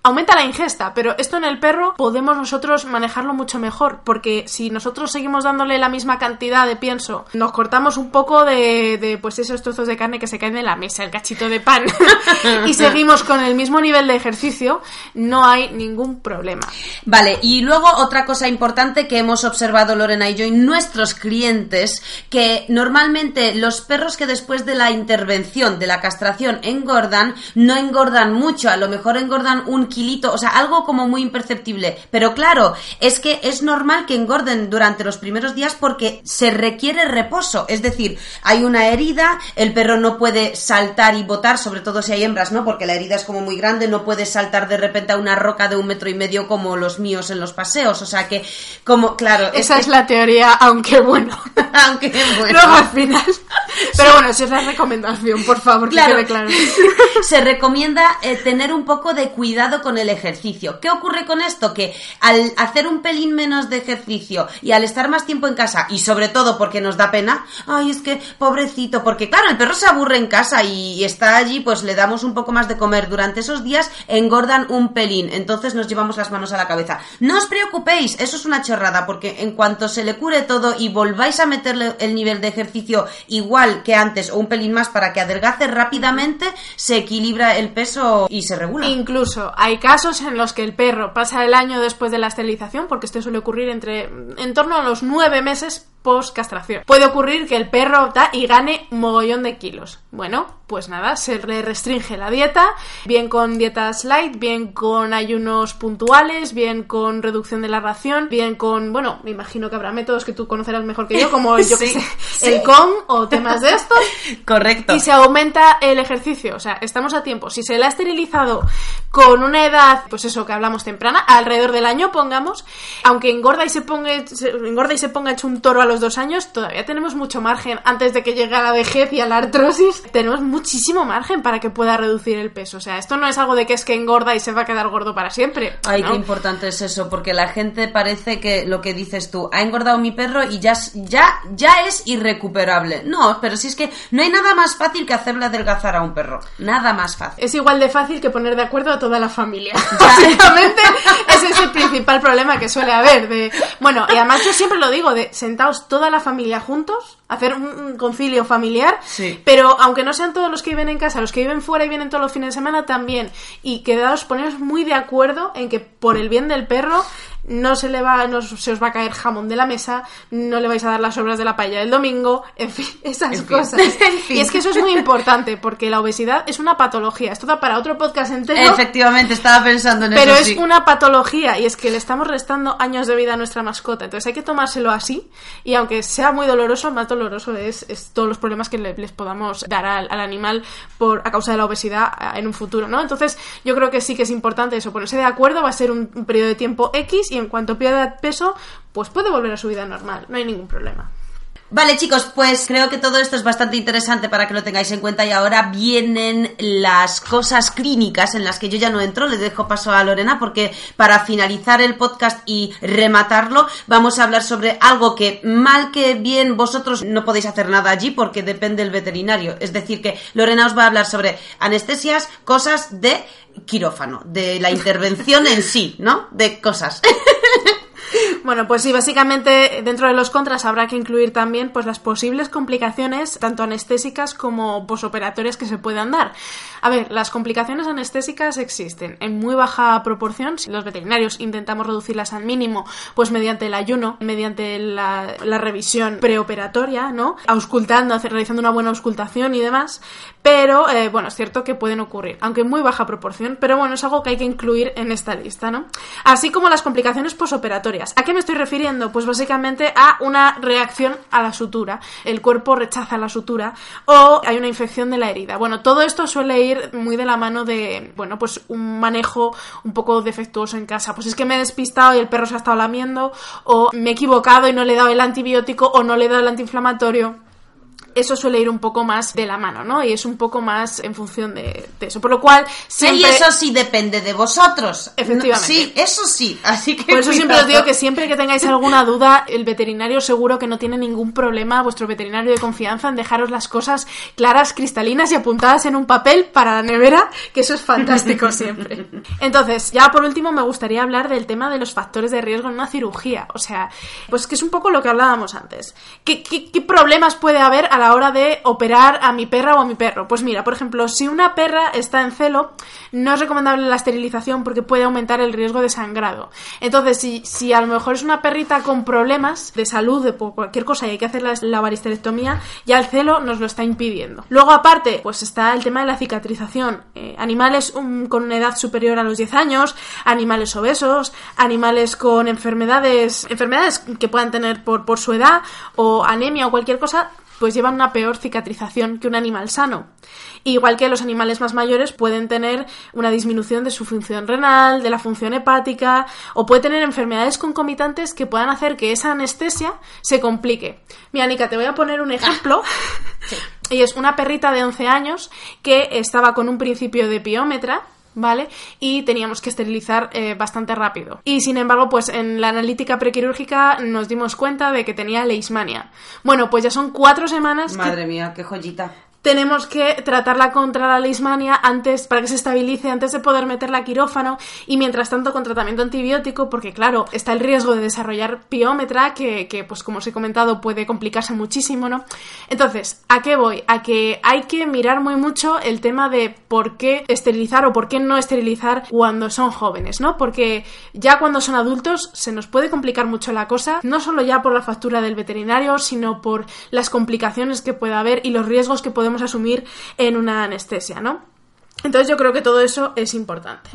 aumenta la ingesta, pero esto en el perro podemos nosotros manejarlo mucho mejor, porque si nosotros seguimos dándole la misma cantidad de pienso, nos cortamos un poco de, de pues esos trozos de carne que se caen en la mesa, el cachito de pan, y seguimos con el mismo nivel de ejercicio, no hay ningún problema. Vale, y luego otra cosa importante que hemos observado Lorena y yo en nuestros clientes, que normalmente los perros que después de la intervención de la castración engordan, no engordan mucho, a lo mejor engordan un o sea, algo como muy imperceptible. Pero claro, es que es normal que engorden durante los primeros días porque se requiere reposo, es decir, hay una herida, el perro no puede saltar y botar, sobre todo si hay hembras, ¿no? Porque la herida es como muy grande, no puede saltar de repente a una roca de un metro y medio como los míos en los paseos, o sea que, como, claro... Esa es la teoría, aunque bueno. aunque bueno. Al final. Pero bueno, si es la recomendación, por favor, Claro. que quede claro. Se recomienda eh, tener un poco de cuidado con el ejercicio. ¿Qué ocurre con esto? Que al hacer un pelín menos de ejercicio y al estar más tiempo en casa, y sobre todo porque nos da pena, ay, es que pobrecito, porque claro, el perro se aburre en casa y está allí, pues le damos un poco más de comer. Durante esos días engordan un pelín, entonces nos llevamos las manos a la cabeza. No os preocupéis, eso es una chorrada, porque en cuanto se le cure todo y volváis a meterle el nivel de ejercicio igual que antes o un pelín más para que adelgace rápidamente, se equilibra el peso y se regula. Incluso hay casos en los que el perro pasa el año después de la esterilización, porque esto suele ocurrir entre en torno a los nueve meses post castración. Puede ocurrir que el perro opta y gane mogollón de kilos. Bueno, pues nada, se le restringe la dieta, bien con dietas light, bien con ayunos puntuales, bien con reducción de la ración, bien con, bueno, me imagino que habrá métodos que tú conocerás mejor que yo, como yo que Sí, sé, sí. el con o temas de estos. Correcto. Y se aumenta el ejercicio, o sea, estamos a tiempo. Si se le ha esterilizado con una edad, pues eso que hablamos temprana, alrededor del año, pongamos, aunque engorda y se ponga, se- engorda y se ponga hecho un toro a los dos años, todavía tenemos mucho margen antes de que llegue a la vejez y a la artrosis. Tenemos muchísimo margen para que pueda reducir el peso. O sea, esto no es algo de que es que engorda y se va a quedar gordo para siempre. Ay, ¿no? qué importante es eso, porque la gente parece que lo que dices tú, ha engordado mi perro y ya, ya, ya es irrecuperable. No, pero si es que no hay nada más fácil que hacerle adelgazar a un perro. Nada más fácil. Es igual de fácil que poner de acuerdo a toda la familia. Básicamente, ese es el principal problema que suele haber. De, bueno, y además yo siempre lo digo, de sentaos toda la familia juntos, hacer un, un concilio familiar, Sí. pero aunque no sean todos los que viven en casa, los que viven fuera y vienen todos los fines de semana también, y quedaos, poneros muy de acuerdo en que por el bien del perro no se le va, no se os va a caer jamón de la mesa, no le vais a dar las obras de la paella del domingo, en fin, esas En fin. cosas. En fin. Y es que eso es muy importante, porque la obesidad es una patología. Esto da para otro podcast entero. Efectivamente, estaba pensando en Pero eso. es sí. una patología y es que le estamos restando años de vida a nuestra mascota. Entonces hay que tomárselo así y aunque sea muy doloroso, más doloroso es, es todos los problemas que le- les podamos dar al, al animal por a causa de la obesidad en un futuro, ¿no? Entonces yo creo que sí que es importante eso, ponerse de acuerdo, va a ser un, un periodo de tiempo X y en cuanto pierda peso, pues puede volver a su vida normal, no hay ningún problema. Vale, chicos, pues creo que todo esto es bastante interesante para que lo tengáis en cuenta y ahora vienen las cosas clínicas en las que yo ya no entro, le dejo paso a Lorena porque para finalizar el podcast y rematarlo vamos a hablar sobre algo que mal que bien vosotros no podéis hacer nada allí porque depende del veterinario. Es decir, que Lorena os va a hablar sobre anestesias, cosas de quirófano, de la intervención en sí, ¿no? De cosas. Bueno, pues sí, básicamente dentro de los contras habrá que incluir también pues las posibles complicaciones, tanto anestésicas como posoperatorias que se puedan dar. A ver, las complicaciones anestésicas existen en muy baja proporción. Si los veterinarios intentamos reducirlas al mínimo, pues mediante el ayuno, mediante la, revisión preoperatoria, ¿no? Auscultando, realizando una buena auscultación y demás. Pero, eh, bueno, es cierto que pueden ocurrir, aunque en muy baja proporción, pero bueno, es algo que hay que incluir en esta lista, ¿no? Así como las complicaciones posoperatorias. ¿A qué me estoy refiriendo? Pues básicamente a una reacción a la sutura. El cuerpo rechaza la sutura o hay una infección de la herida. Bueno, todo esto suele ir muy de la mano de, bueno, pues un manejo un poco defectuoso en casa. Pues es que me he despistado y el perro se ha estado lamiendo o me he equivocado y no le he dado el antibiótico o no le he dado el antiinflamatorio eso suele ir un poco más de la mano, ¿no? Y es un poco más en función de, de eso. Por lo cual, siempre... Y eso sí depende de vosotros. Efectivamente. Sí, eso sí. Así que Por eso siempre os digo que siempre que tengáis alguna duda, el veterinario seguro que no tiene ningún problema, vuestro veterinario de confianza, en dejaros las cosas claras, cristalinas y apuntadas en un papel para la nevera, que eso es fantástico siempre. Entonces, ya por último me gustaría hablar del tema de los factores de riesgo en una cirugía. O sea, pues que es un poco lo que hablábamos antes. ¿Qué, qué, qué problemas puede haber a la hora de operar a mi perra o a mi perro? Pues mira, por ejemplo, si una perra está en celo, no es recomendable la esterilización porque puede aumentar el riesgo de sangrado. Entonces, si, si a lo mejor es una perrita con problemas de salud, de cualquier cosa y hay que hacer la, la varisterectomía, ya el celo nos lo está impidiendo. Luego, aparte, pues está el tema de la cicatrización. Eh, animales um, con una edad superior a los 10 años, animales obesos, animales con enfermedades, enfermedades que puedan tener por, por su edad o anemia o cualquier cosa, pues llevan una peor cicatrización que un animal sano. Igual que los animales más mayores pueden tener una disminución de su función renal, de la función hepática, o puede tener enfermedades concomitantes que puedan hacer que esa anestesia se complique. Mira, Nika, te voy a poner un ejemplo. Y es una perrita de 11 años que estaba con un principio de piómetra, ¿vale? Y teníamos que esterilizar eh, bastante rápido. Y sin embargo, pues en la analítica prequirúrgica nos dimos cuenta de que tenía leishmania. Bueno, pues ya son cuatro semanas Madre mía, qué joyita. Tenemos que tratarla contra la leishmania antes, para que se estabilice, antes de poder meterla a quirófano y mientras tanto con tratamiento antibiótico, porque claro, está el riesgo de desarrollar piómetra, que, que, pues como os he comentado puede complicarse muchísimo, ¿no? Entonces, ¿a qué voy? A que hay que mirar muy mucho el tema de por qué esterilizar o por qué no esterilizar cuando son jóvenes, ¿no? Porque ya cuando son adultos se nos puede complicar mucho la cosa, no solo ya por la factura del veterinario, sino por las complicaciones que pueda haber y los riesgos que podemos asumir en una anestesia, ¿no? Entonces yo creo que todo eso es importante.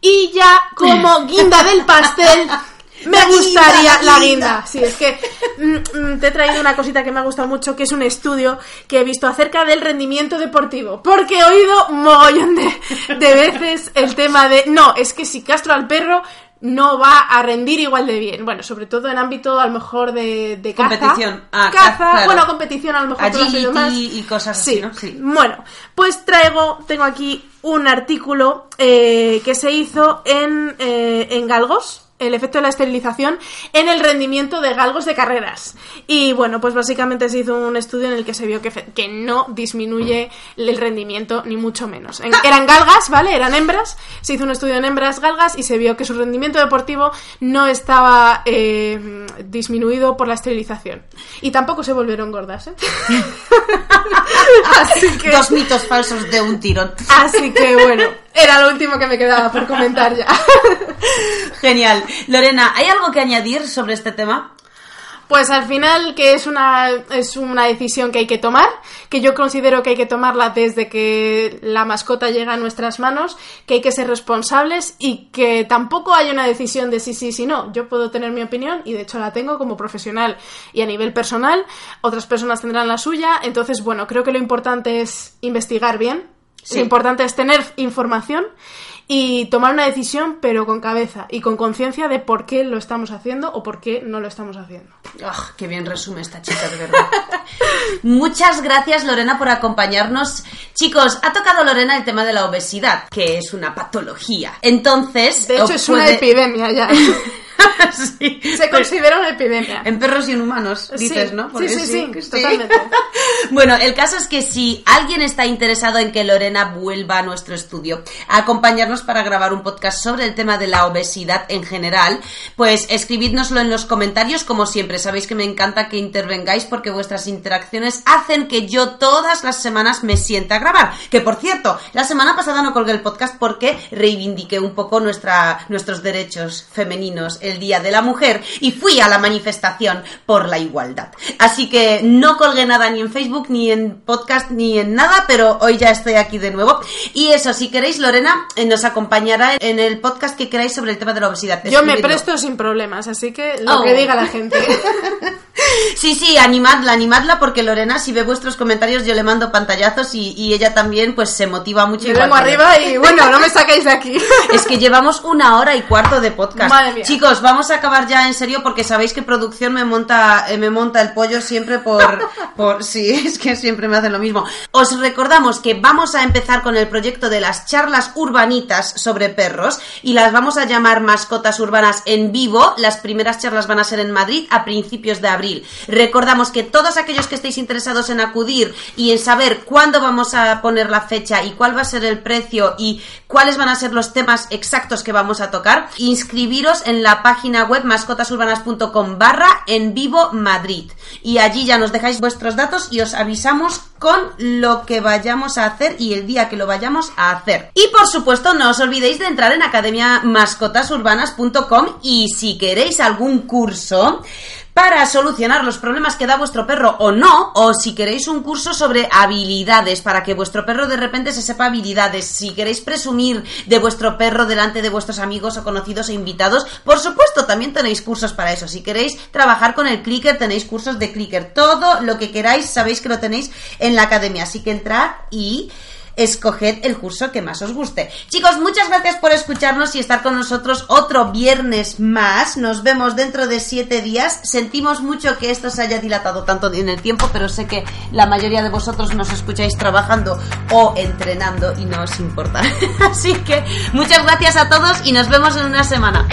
Y ya como guinda del pastel, me La gustaría la la guinda. guinda. Sí, es que mm, mm, te he traído una cosita que me ha gustado mucho, que es un estudio que he visto acerca del rendimiento deportivo. Porque he oído mogollón de, de veces el tema de, no, es que si castro al perro no va a rendir igual de bien. Bueno, sobre todo en ámbito a lo mejor de, de caza. Competición. Ah, caza, claro. bueno, competición a lo mejor oído más. Agility y cosas así, ¿no? Sí. Bueno, pues traigo, tengo aquí un artículo eh, que se hizo en, eh, en galgos, el efecto de la esterilización en el rendimiento de galgos de carreras. Y bueno, pues básicamente se hizo un estudio en el que se vio que, que no disminuye el rendimiento ni mucho menos. En- eran galgas, ¿vale? Eran hembras. Se hizo un estudio en hembras galgas y se vio que su rendimiento deportivo no estaba eh, disminuido por la esterilización. Y tampoco se volvieron gordas, ¿eh? Así que... Dos mitos falsos de un tirón. Así que bueno, era lo último que me quedaba por comentar ya. Genial. Lorena, ¿hay algo que añadir sobre este tema? Pues al final que es una, es una decisión que hay que tomar, que yo considero que hay que tomarla desde que la mascota llega a nuestras manos, que hay que ser responsables y que tampoco hay una decisión de sí, sí, sí, no. Yo puedo tener mi opinión y de hecho la tengo como profesional y a nivel personal, otras personas tendrán la suya, entonces bueno, creo que lo importante es investigar bien, Sí. lo importante es tener información y tomar una decisión pero con cabeza y con conciencia de por qué lo estamos haciendo o por qué no lo estamos haciendo. Ah, qué bien resume esta chica, de verdad. Muchas gracias, Lorena, por acompañarnos. Chicos, ha tocado Lorena el tema de la obesidad, que es una patología. Entonces. De hecho, es una epidemia ya. Sí. Se considera una epidemia. En perros y en humanos, dices, Sí, ¿no? sí, sí, sí, totalmente. bueno, el caso es que si alguien está interesado en que Lorena vuelva a nuestro estudio a acompañarnos para grabar un podcast sobre el tema de la obesidad en general, pues escribidnoslo en los comentarios, como siempre. Sabéis que me encanta que intervengáis porque vuestras interacciones hacen que yo todas las semanas me sienta a grabar. Que por cierto, la semana pasada no colgué el podcast porque reivindiqué un poco nuestra, nuestros derechos femeninos el Día de la Mujer y fui a la manifestación por la igualdad. Así que no colgué nada ni en Facebook, ni en podcast, ni en nada, pero hoy ya estoy aquí de nuevo. Y eso, si queréis, Lorena eh, nos acompañará en el podcast que queráis sobre el tema de la obesidad. Yo me presto sin problemas, así que lo Oh. que diga la gente. Sí, sí, animadla, animadla, porque Lorena, si ve vuestros comentarios, yo le mando pantallazos y, y ella también, pues, se motiva mucho. Yo vengo arriba y bueno, no me saquéis de aquí. Es que llevamos una hora y cuarto de podcast. Madre mía. Chicos, vamos a acabar ya en serio porque sabéis que producción me monta, eh, me monta el pollo siempre por, por sí. es que siempre me hacen lo mismo. Os recordamos que vamos a empezar con el proyecto de las charlas urbanitas sobre perros y las vamos a llamar mascotas urbanas en vivo. Las primeras charlas van a ser en Madrid a principios de abril. Recordamos que todos aquellos que estéis interesados en acudir y en saber cuándo vamos a poner la fecha y cuál va a ser el precio y cuáles van a ser los temas exactos que vamos a tocar, inscribiros en la página web mascotasurbanas.com barra en vivo Madrid. Y allí ya nos dejáis vuestros datos y os avisamos con lo que vayamos a hacer y el día que lo vayamos a hacer. Y por supuesto, no os olvidéis de entrar en academiamascotasurbanas.com y si queréis algún curso, para solucionar los problemas que da vuestro perro o no, o si queréis un curso sobre habilidades, para que vuestro perro de repente se sepa habilidades, si queréis presumir de vuestro perro delante de vuestros amigos o conocidos e invitados, por supuesto también tenéis cursos para eso. Si queréis trabajar con el clicker, tenéis cursos de clicker. Todo lo que queráis sabéis que lo tenéis en la academia, así que entrad y escoged el curso que más os guste. Chicos, muchas gracias por escucharnos y estar con nosotros otro viernes más. Nos vemos dentro de siete días. Sentimos mucho que esto se haya dilatado tanto en el tiempo, pero sé que la mayoría de vosotros nos escucháis trabajando o entrenando y no os importa. Así que muchas gracias a todos y nos vemos en una semana.